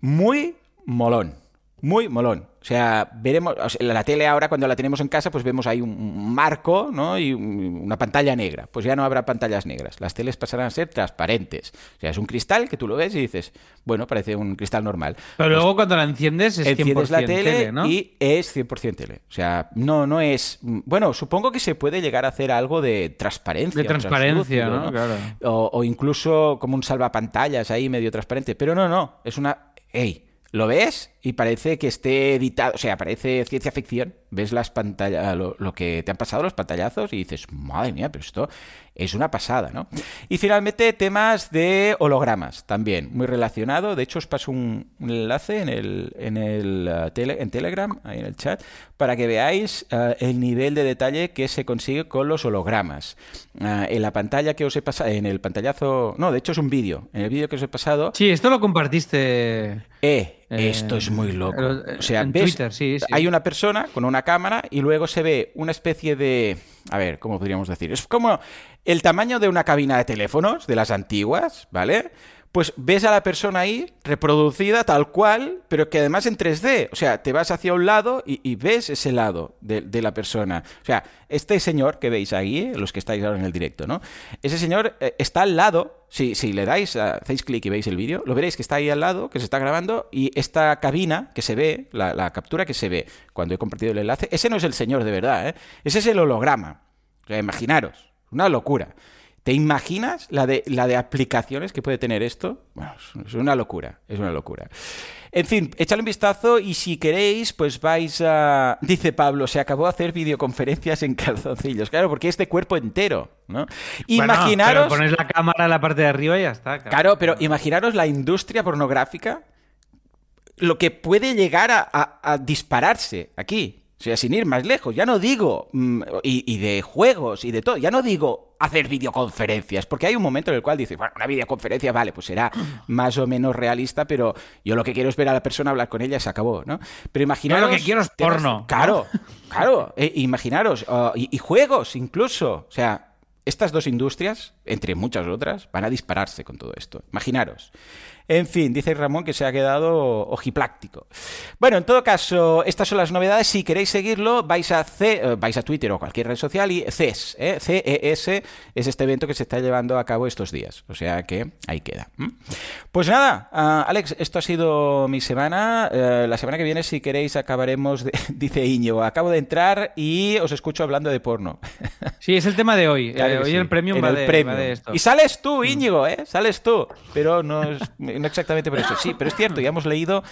Muy molón. Muy molón. O sea, veremos, la tele ahora cuando la tenemos en casa, pues vemos ahí un marco, ¿no? Y una pantalla negra. Pues ya no habrá pantallas negras. Las teles pasarán a ser transparentes. O sea, es un cristal que tú lo ves y dices, bueno, parece un cristal normal. Pero luego pues cuando la enciendes es enciendes 100% la tele, ¿no? y es 100% tele. O sea, no, no es... Bueno, supongo que se puede llegar a hacer algo de transparencia. De transparencia, ¿no? Claro. O, o incluso como un salvapantallas ahí medio transparente. Pero no, no, es una... ¡Ey! lo ves y parece que esté editado, o sea, parece ciencia ficción. Ves las pantallas, lo, que te han pasado los pantallazos y dices, madre mía, pero esto es una pasada, ¿no? Y finalmente temas de hologramas también, muy relacionado. De hecho, os paso un, enlace en el, en el uh, en Telegram, ahí en el chat, para que veáis uh, el nivel de detalle que se consigue con los hologramas. Uh, en la pantalla que os he pasado, en el pantallazo, no, de hecho es un vídeo. En el vídeo que os he pasado. Sí, esto lo compartiste. Eh, esto es muy loco. O sea, ves, hay una persona con una cámara y luego se ve una especie de... A ver, ¿cómo podríamos decir? Es como el tamaño de una cabina de teléfonos, de las antiguas, ¿vale? pues ves a la persona ahí reproducida tal cual, pero que además en 3D. O sea, te vas hacia un lado y, ves ese lado de, la persona. O sea, este señor que veis ahí, los que estáis ahora en el directo, ¿no? Ese señor eh, está al lado. Si, si le dais, hacéis clic y veis el vídeo, lo veréis que está ahí al lado, que se está grabando, y esta cabina que se ve, la, captura que se ve cuando he compartido el enlace, ese no es el señor de verdad, ¿eh? Ese es el holograma. Imaginaros, una locura. ¿Te imaginas la de, la de aplicaciones que puede tener esto? Bueno, es una locura, es una locura. En fin, échale un vistazo y si queréis, pues vais a... Dice Pablo, se acabó de hacer videoconferencias en calzoncillos. Claro, porque es de cuerpo entero, ¿no? Imaginaros... pones la cámara en la parte de arriba y ya está. Claro, pero imaginaros la industria pornográfica, lo que puede llegar a dispararse aquí. O sea, sin ir más lejos, ya no digo, mm, y, de juegos y de todo, ya no digo hacer videoconferencias, porque hay un momento en el cual dices, bueno, una videoconferencia, vale, pues será más o menos realista, pero yo lo que quiero es ver a la persona hablar con ella, se acabó, ¿no? Pero imaginaros... lo que quiero es porno. Claro, claro, eh, imaginaros, y juegos incluso, o sea, estas dos industrias, entre muchas otras, van a dispararse con todo esto. Imaginaros. En fin, dice Ramón que se ha quedado ojipláctico. Bueno, en todo caso, estas son las novedades. Si queréis seguirlo, vais a, C, eh, vais a Twitter o cualquier red social y CES, ¿eh? CES es este evento que se está llevando a cabo estos días. O sea que ahí queda. Pues nada, ah, Alex, esto ha sido mi semana. Eh, la semana que viene, si queréis, acabaremos, de, [laughs] dice Iñigo, acabo de entrar y os escucho hablando de porno. [laughs] Sí, es el tema de hoy. Eh, hoy el premio va, de, esto. Y sales tú, Íñigo, ¿eh? Sales tú. Pero no es [laughs] no exactamente por eso. Sí, pero es cierto, ya hemos leído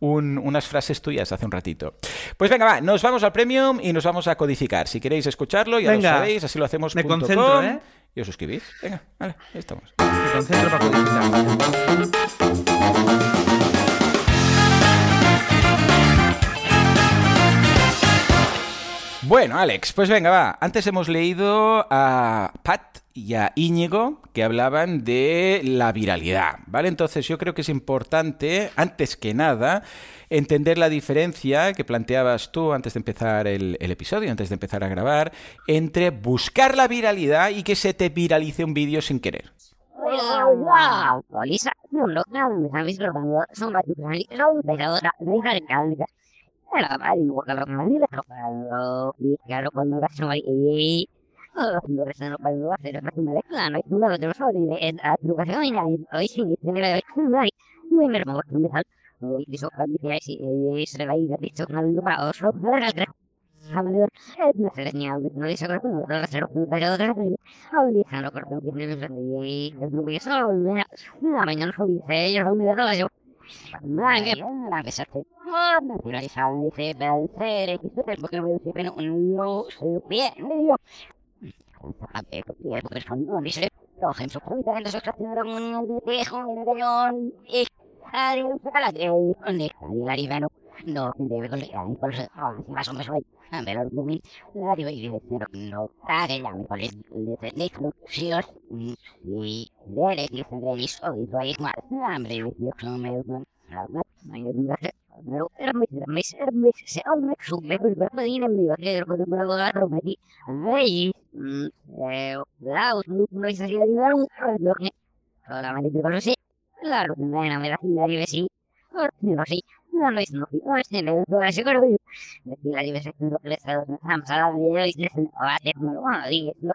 unas frases tuyas hace un ratito. Pues venga, va, nos vamos al Premium y nos vamos a codificar. Si queréis escucharlo, ya lo sabéis, así lo hacemos. Me concentro, ¿eh? Y os suscribís. Venga, vale, ahí estamos. Me concentro para codificar. Bueno, Alex, pues venga, va. Antes hemos leído a Pat y a Íñigo que hablaban de la viralidad, ¿vale? Entonces yo creo que es importante, antes que nada, entender la diferencia que planteabas tú antes de empezar el, episodio, antes de empezar a grabar, entre buscar la viralidad y que se te viralice un vídeo sin querer. Eso no puedo hacer una década, no hay duda de los de la educación y la hoy sí, de la educación, muy no no no no no no no no no, con la se coge en su cuenta en su estación de dejo en el león y la rivano no debe con el león más hombres a ver el boom de ser no pague la mejor de tener fluxios y ver el que se ve Ramesh ರಮೇಶ್ ರಮೇಶ್ ರಮೇಶ್ ಬೆಂಗಳೂರು ನಮ್ಮ ಇವಾಗ ಬರುವಾಗ ಬನ್ನಿ Ramesh solamente conocí la rutina de la de sí no sí no lo hizo no es en el lugar seguro de la diversión que les damos a la vida y les va a hacer bueno digo no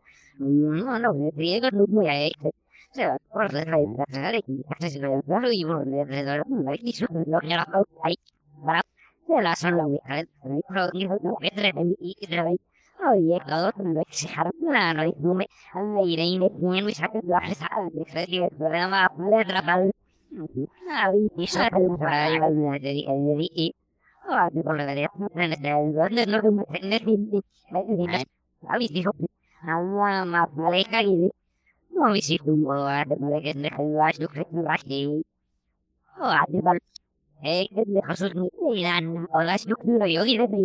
మనము వేగలుగుయాయి Não, não foi cair. Não se tua, depois que não acho que tu achei. Ah, de bal. Ei, que me hasut ni lan, olas duk dulu yo gitu ni.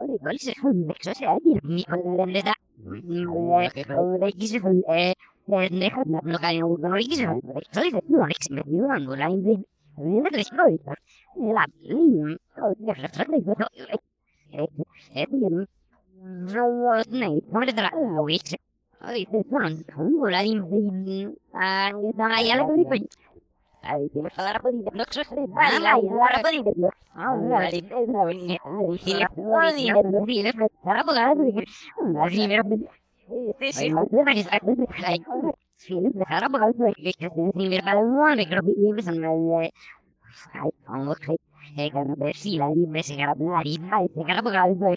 Oli oli se hun nek so se ali mi kon den da. Oli ki se hun eh nek hun nak lo kan un oli ki se hun. So se tu nek se ni lan go lain bin. Ni nek se ko. Ni la ni. Oh, nek se ni go. Eh, eh, này mới lên là ôi ơi tôi muốn làm thử rồi lại à đang ai lại biết mình Ay, si la palabra podida, no sé si la palabra podida, no sé si la palabra podida, no sé si la palabra podida, no sé si la palabra podida, no sé si la palabra podida, فيلم خرب غلطة في بالون قربي بس ما هاي أمور هيك أنا بس لا دي بس خرب لا دي بس خرب غلطة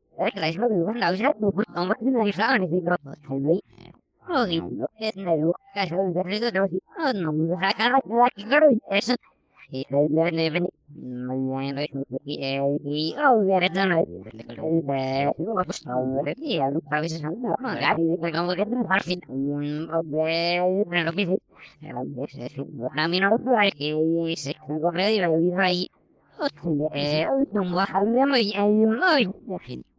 Đấy, tại sao mình vẫn đạo sát một mắt còn mắt thứ này sao này thì đâu phải thầy mấy Ôi, cái này đủ, cái sao mình thấy đâu? Thì ơn mộng ra cá lách ra cái đó thì sao Thì thầy ra này bên mình ra đây thuộc về cái gì ôi ra đây này. Để chúng ta bắt đầu đến cái ừ, lúc tao sẽ sống đó mà. Gái thì phải có một cái thứ phát sinh Ông về là nó biết hết. Làm việc sẽ xuống một năm nó lúc lại thì sẽ không có lấy vào như vậy Ôi, thầy mẹ ơi, đồng bào lắm rồi, em ơi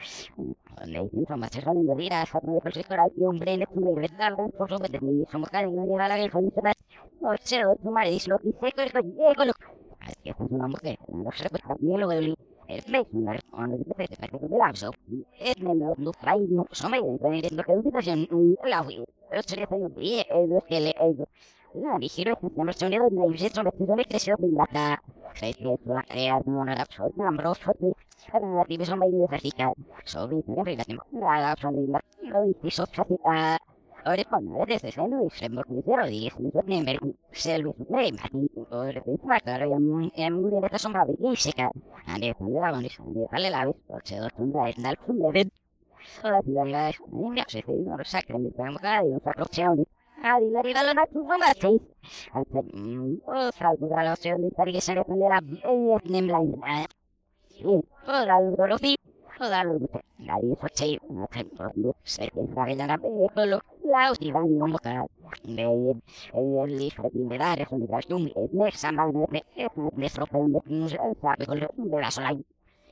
es pues la una de una me tiene que bien bata. Se que la crea una rapsod, no ambros fue. Era la son medio de vertical. So vi, no me la La son de lo a Ore ponna desde se lui sembra che zero di mi so nemmer selvi nei ma ti ore per fare io è un gure che sono bravi che si ca ande parla con ande parla la se non sa che mi fa magari non fa croceoni Ah, di la rivala na tu ma sei. Oh, salvo la nozione di fare che se ne prenderà e ne mla.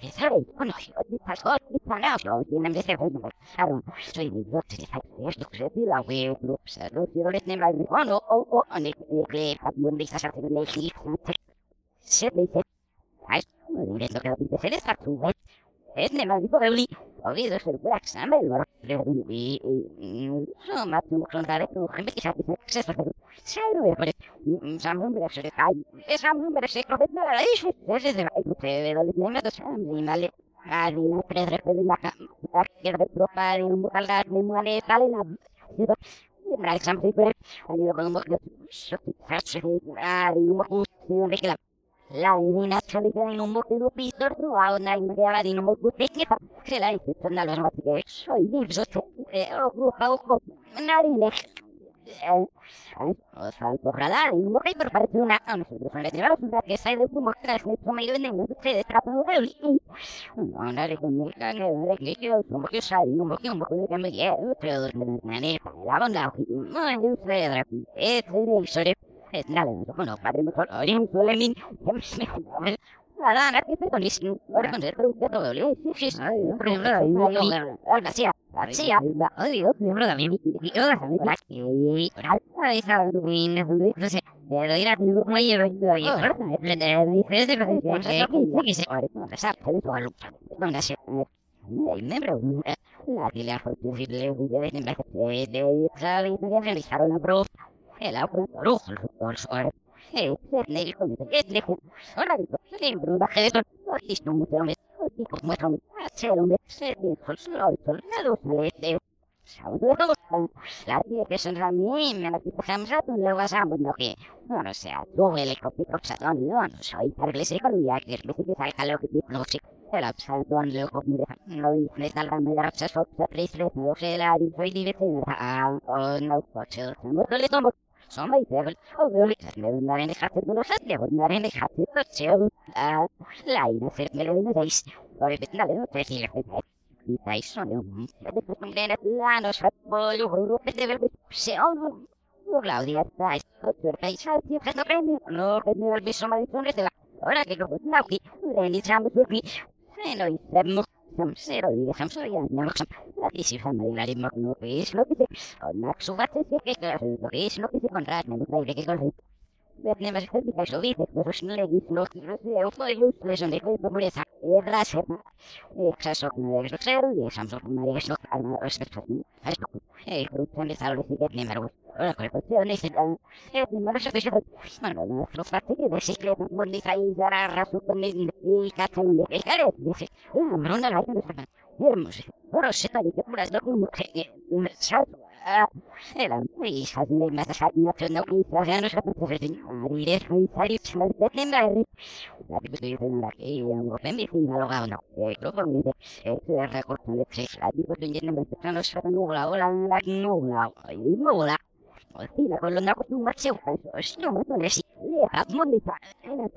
lo fi Lalu dari facei akan produk saya kira na bekolo lau di vani un boca de el li di medare sono di gastum e ne sama ne ne frope me sa bekolo de la sola e forza sono qui la rive forza non di mo di mo no la calo sono un juntamos un Seetnemä, ei pajekolu. Olai maksa meille. Nei mä tute. Arkoin man ne te te päimon no se ve mun no itse paljon se nem de se group, se sa. Se. E e sa per sam e deve provare un un po' di faccio a di un po' di che la la eliminazione di un po' di pistor tu a un se Ojalá, y no por parte llevamos una que de tras de como yo vengo de de trapo de de un un de que de de la el agua Eh. E. Ah, oh faccio. Non le tomo Somma i devil, ovvero le terme andare nei carte d'uno set, devo andare nei carte per cielo. L'hai se me lo vedeis. Ora per la devo per dire che di dai sono un po' di bene l'anno voglio un per deve se ono Claudia, no, aver bisogno di prendere, ora che lo no qui, iniziamo qui, e noi siamo Samsero di Samsoya Naksam Isi familiari magno is no kisi Onak suvat si ke ke is no kisi kontrat ne mutai ke kol Bet ne mas legi no eu foi eu lesion de foi por esa e rase e xaso ne de xero de Samsung Maria no alma respecto esto e grupo de tal vez que ne mero Ora, questione se eh ma lascia che ma no lo fate che se che non li fai zara rasu con i cazzo e care dice ma non la fai hermoso ora se tali che pure da come che sa era hija de la nación ucraniana no se puede decir dire sui sari de temblare la de la que un pen mi fino lo gano e lo mi e le cose la tipo de me sapendo la ola la nulla e di mola sì, la colonna con un mazzio, no, non è sì, a moneta, una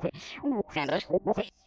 una se no, musica, un mio mondo, per ciò un devo Ejano, buna ignace. So stumme, oi vi amargalete. Otro ignace, ote. Se vai, ore smita. Nega, no sé, un sé que no es que me he hecho de. De ya me. Ora, dice la me está que pasa de con. Ay, por lo que no que fue. Sai, no. Hacer, pues un, me da. Esto no me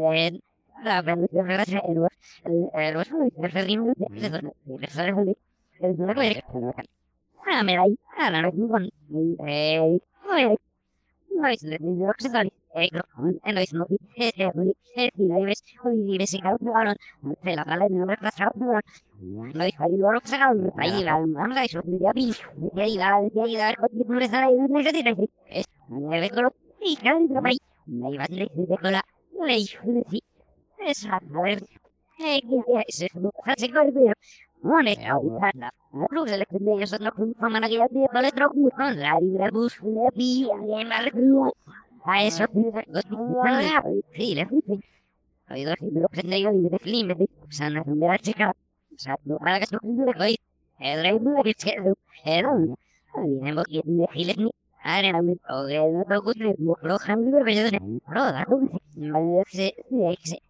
che la ne fai per se ti no no no io ma raro con il no io sto sai che sono dai la vale la bello che era c'è lo lo sono per fare rimbo per fare così è una cosa che me dai ah non con eh poi noi lo che sta en lo mismo es y la ves y ves que se no me pasa no no dijo ahí luego se gala ahí la vamos a eso ya vi no le no se me me me a de le a ver eh que se le vale troppo con la libra bus le via le mal a eso sí le fui oído si me lo presenté y me deflí me dije o sea no me la chica o sea no para que esto me lo el rey me que se era viene que me giles ni Ahora me toque, no toco muros, jamás me veo de roda, me se se la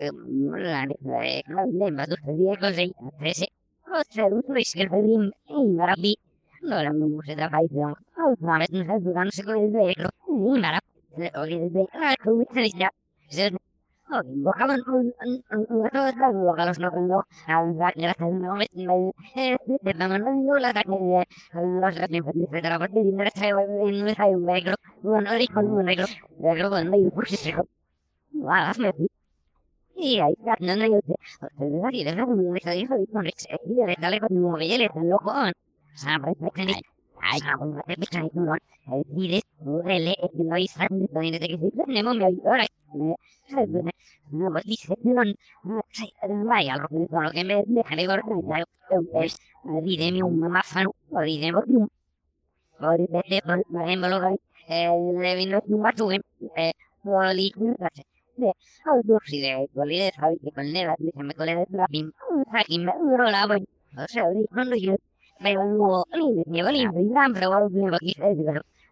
la no le más dos días così ese o se un rischio che pedim marabi no la mu se da fai no ma me non sa non se con il vero ni mara o che la come se ya Invocaban un a los no cuando gracias no me de hacer y ahí no no yo te de de la comunidad de hijo y con ex y de darle con un móvil el loco sabe que Ay, no, te picha y no. Dices, le no hay sangre, no hay de que se tenemos me ahora. No, pues dice, no, vaya, lo que con lo que me deja de gorda, es, direme un mamafano, o diremos un, o de de por ejemplo, lo que le vino un batuque, eh, o li, de, o dos si de, o li de sabe que con neva, déjame con la de la pim, aquí me duro la voy, o sea, cuando yo me pero ahora me decir, me digo es never algo de canal me da ahí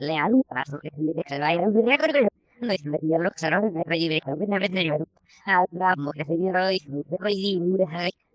Lealu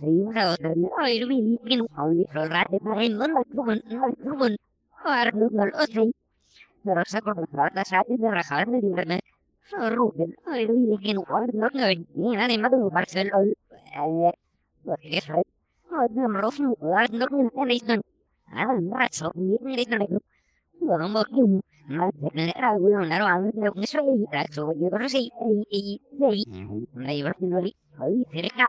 Rekordi Nois me tiedä loksana Me kaikki vetnä vetnä vetnä Hän Mutta se tiedä Ois Mutta koisi Mude Hän Oh, dejaron que lo que es lo que me ven en la columna de brilles from la turno y cercan lo que hace. Ay, no, pues, hace que me Io non voglio remire le resirati le blonda con mio face che al di là di voler che ne chi se che ne chi non lo da mano le se gruppo di non la fila i ex non lo va che non fremme sa no la la nei ma non ne vede che sei lo lo lo così Seguimos a otra. Ay, Billy, que no aún rate para el mundo, como no, como no, ahora no lo sé. Pero saco con las artes de rajar de diverme. So Ruben, ay, Billy, que no ahora no no ni nada más de Barcelona. Eh, porque es right. Oh, no me lo no, ahora no no no no. Ah, no, so, ni ni no no. Bueno, mo que un no era algo no no no no soy la so yo no sé y y y ahí va no li. Ay, cerca.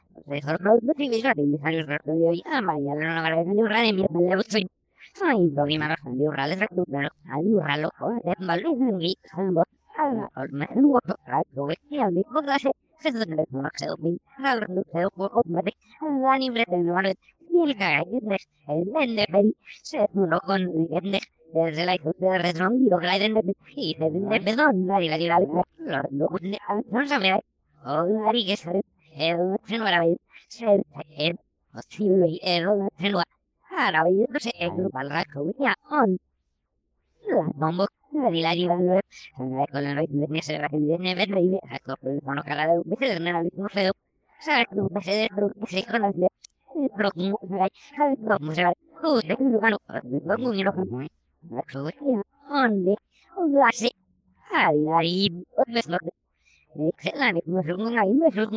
Distraída como reacción. Reacción ahora. Oye, oye. Vacilar y vacilar. Reír. De pronto sí. Era volando. Recto. Pero y le van a no saber no puede no saber nadie. A dejar una vez nadie. Había otro lo que son reductores la riva que yo música la riva y una gaita. Sí. Claro ahí. La pesa no. Ah, María. Resorno triviali misalnya radio ama ya lo no vale ni urrale mi le butsoi ai dogi mara di urrale traktu dan ali urralo ko de malu ngi sambo ala ol me nu ko ra do ke ya ni ko ga se se se le no se o min ha lo no se o ko ma de la ni bre no vale ni el ga ni de el nende beri se no con ni desde la hijo de retron y lo que hay de y de de perdón la la la la no no sabe o la que sabe el ser el posible el se se uh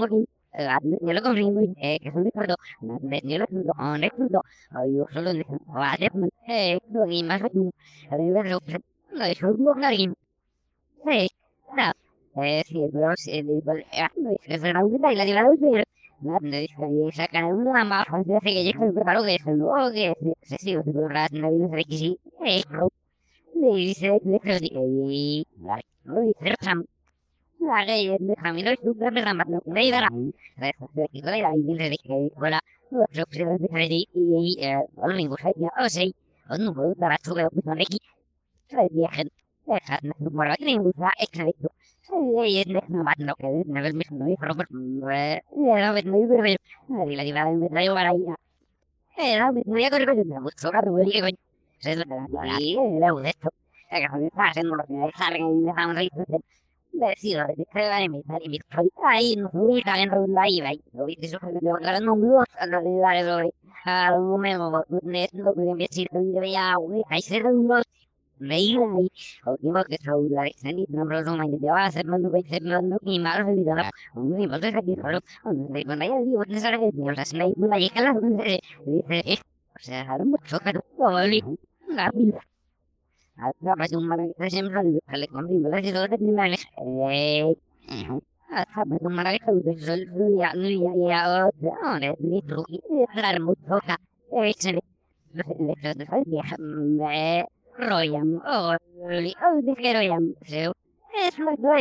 se yo lo confirmo, eh, que son de perdón, yo es solo va de eh, más tú, a lo que es un alguien. Eh, no, eh, sí, sí, no es un es más, es sí, creo que, y, no dice, Sam, la de Camilo es un gran drama, no me iba a y la idea de que hola, yo sé de Freddy y eh, hola mi mujer, ya o sei, o no puedo dar a su veo con aquí. Soy viaje, deja, no me lo tiene mucha exacto. Soy es de no más no que de ver mismo no hijo, pero eh, ya ves no iba a ver, y la diva me trae para ahí. Eh, no me voy a correr con el mucho rato, y que se lo da y le de esto. Es que me está haciendo lo que me sale y me da un ritmo decido de crear en mi y mi ahí no ubica en ronda y ahí lo viste eso que lo ganan un blog a la realidad de hoy al momento de lo que me decir de veía ahí o tengo que saludar ese ni no me lo me va a hacer cuando voy a hacer cuando y mal se diga un ni pues aquí solo de cuando ya digo no sabe ni o sea se me iba a llegar a dice o sea mucho pero la Acaba de un de manejo. Acaba de un maravilloso día, día, día, ahora mi truqui, dar mucho ca, échale. Los electros de viaja, me royam, oh, li, oh, de que. No, la de mi Ahora, cambia, se sale de mi no usar el de eso tengo directo tengo que agarrar la escuela que es el redono es sí yo soy tu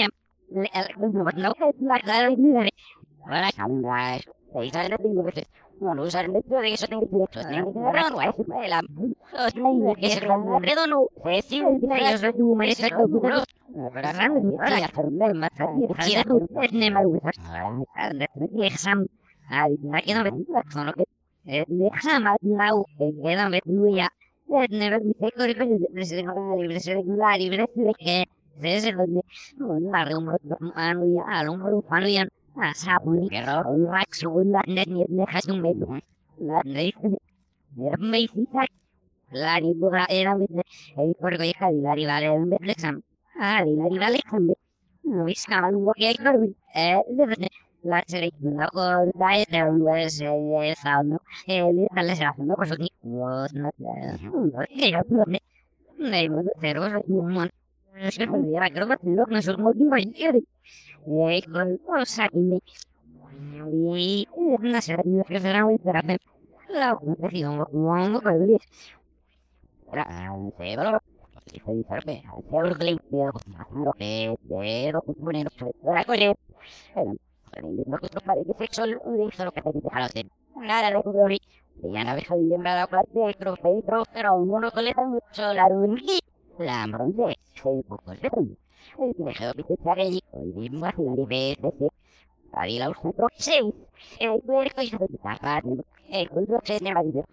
merece el culo para grande para hacer un más quiera tú es ne never me take a regularly, regularly, Sesirunde, unnarum anuya, alum fanuyan, asapuni, rax, unna, net, net, hasum medum. La with a corgo hija de la rival en Betlexam. Ah, de la eh, there was a eh, the zero, Jangan habis lembra dapat dia terus terus terus mulu kelihatan solar ungi làm 최고거든. 그래서 밑에 입맛이 입에 대신 아리라고 생각했어요. 그래서 나가 그래서 제가 말이죠.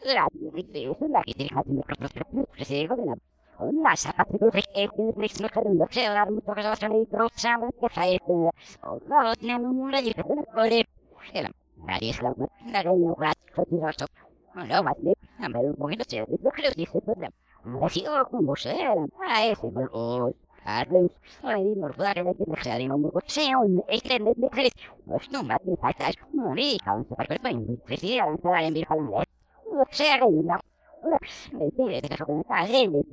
그래서 나게 되거든요. 그래서 이거는 나 사파트로 에코를 생각하는 것에 아무 도가서 저는 그렇지만 사이트 어가 어디나 물어지 그래 그럼 나리스가 나가는 거 같이 거기서 저 너무 맛있네. 아무래도 먹이도 제가 그렇게 있을 거다. Ser no va a ser a ver un poquito se lo creo dice pues Así como sea, a ese color. Adeus. Ai, morfare de que dejarem un boxeo, este de de cres. Mas não vai ter fatas. Mori, calma, para que bem, precisa lançar em bir falan. Boxeo não. Este de que só tá gente,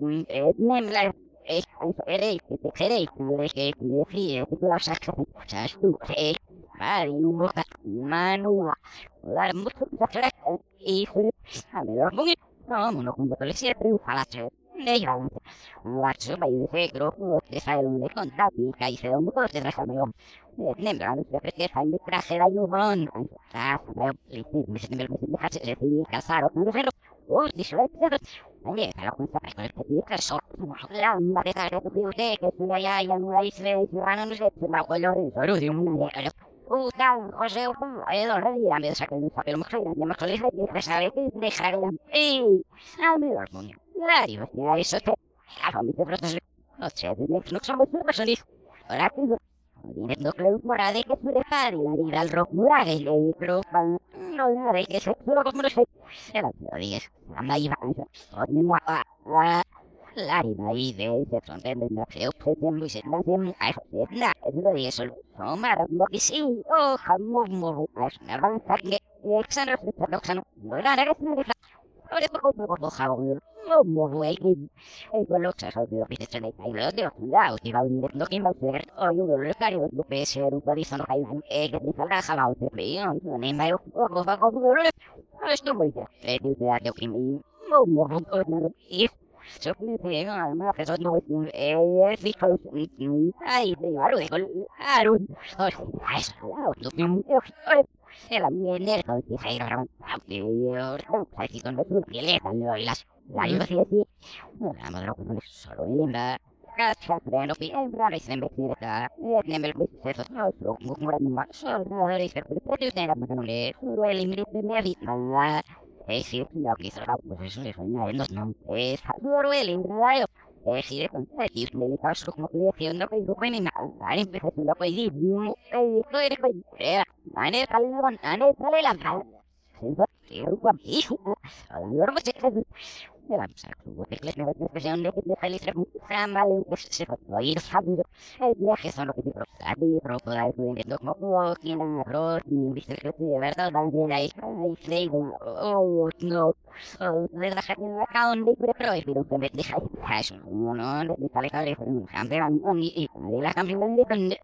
nem lá es erei que te serei le que le frie que la saca chas tu e mari un boca manua dar mucho y a ver lo No, no. Nembra, non perché mi. Ah, mi mi che se ti casaro, non lo so. Oh, di sole, però. Allora, però con sta per che. La hai di un José, Edo, Redia, me saca un papel mujer, de de saber que dejarla. ¡Ey! ¡A mi! La. La de no somos una persona. Ahora que no creo morada que su dejar y la al rock y le. No, no, de que se lo como no sé. Era, pero digas, anda y va. O ni muava. Laribai de se sorprende no se obsede muy se no se a se na es lo de eso no mar mo que sí o que se pero exano no era nada que se Ahora no que el con los chas de piste se le cae lo de onda o te va a unir no que va a ser o yo lo que hago lo que un poquito no eh que te falla jabo te veo no ni me o poco poco poco esto muy que me mo mo no es fijo. Ay, de baro de col. Aro. Ay, eso. No me el ambiente que se irá. Yo, aquí con los pieles, no y las la yo sí sí. La madre con solo el la Cacha, pero bien, pero se me quiere acá. Ne me lo dice eso. No, solo como una más. Solo no le dice, pero tú tienes la mano le. De. Es lo que hizo pues eso es añadiendo no es duro el ingradio. Es decir, con decir, le caso como que que yo me nada, no, con la la la tuvo que le me expresión de de feliz ramale un se fue a ir rápido el viaje son lo que digo a ti pero para el pueden no como que no arroz ni viste que de verdad también ahí ahí digo oh no de la gente de acá donde pero pero que me deja eso no no de sale sale un campeón y de la campeón de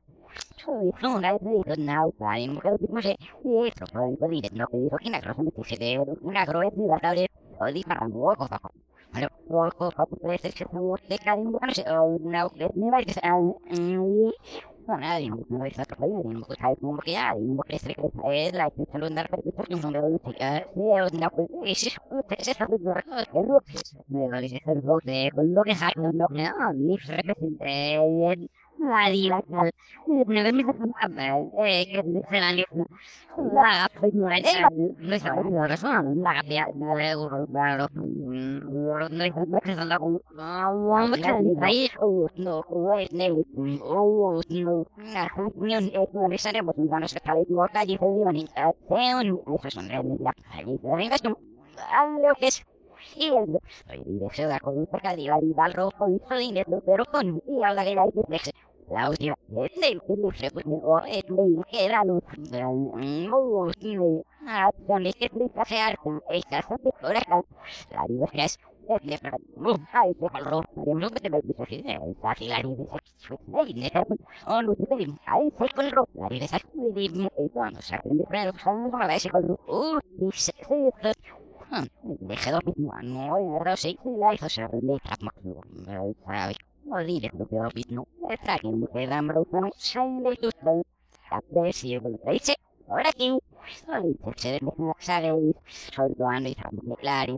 No, no, no, no, vale, mujer, no sé, y esto, pues, pues, no, que dijo que una cosa me dice de una groesa y bastante Oli para poco, poco. Bueno, poco, poco, parece que se guste cada uno, no sé, no, me va a decir, no, nada, no, no es otra cosa, no, pues, hay como que hay, no, que se cree, es la que se lo andar, pero no, no, no, no, sí, no, pues, es eso, es eso, es eso, es eso, me va a decir, es lo que, con lo que hay, no, no, ni represente, radical. Never miss a que se la lista. La ignorancia, no es la razón, la cambia de euro, pero no es la que se la con ahí no es ne o no no necesariamente no es que no está allí se vivan y un eso son la deseo con un pecadillo y rojo y pero con que la última vez que me estas. La libertad es de calor, no que te me dice así, es así la no la libertad es muy Deje dormir, no, no, sí, la hizo. Ser tramo, ¿sabes? Olvide lo que opino. Traigan mujer amorosa, sale tu sol. A ver si yo lo dice. Ahora aquí. Solite se de mejor sabéis. Sordoando y tramo claro.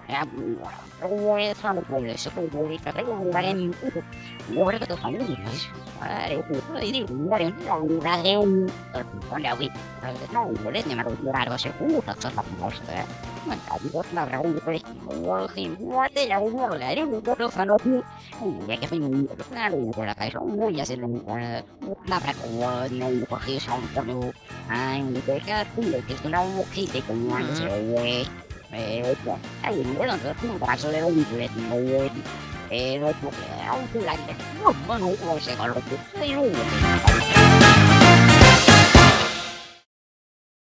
primera. Eso no puede eso puede ir para allá en yo creo que tus familias vale puedo ir dar un dar un con la wii no no le me va a dar se puta cosa para Dios la raíz de esto, sin muerte la de nuevo, la de nuevo, los fanos, ya que soy un claro, y de la cabeza, muy ya se le la braco, no lo cogí, son todo, ay, me deja, que es una mujer que no se ve, ay, me lo no paso de un inglés, eh, no, aunque la no, no, no, se colocó, soy un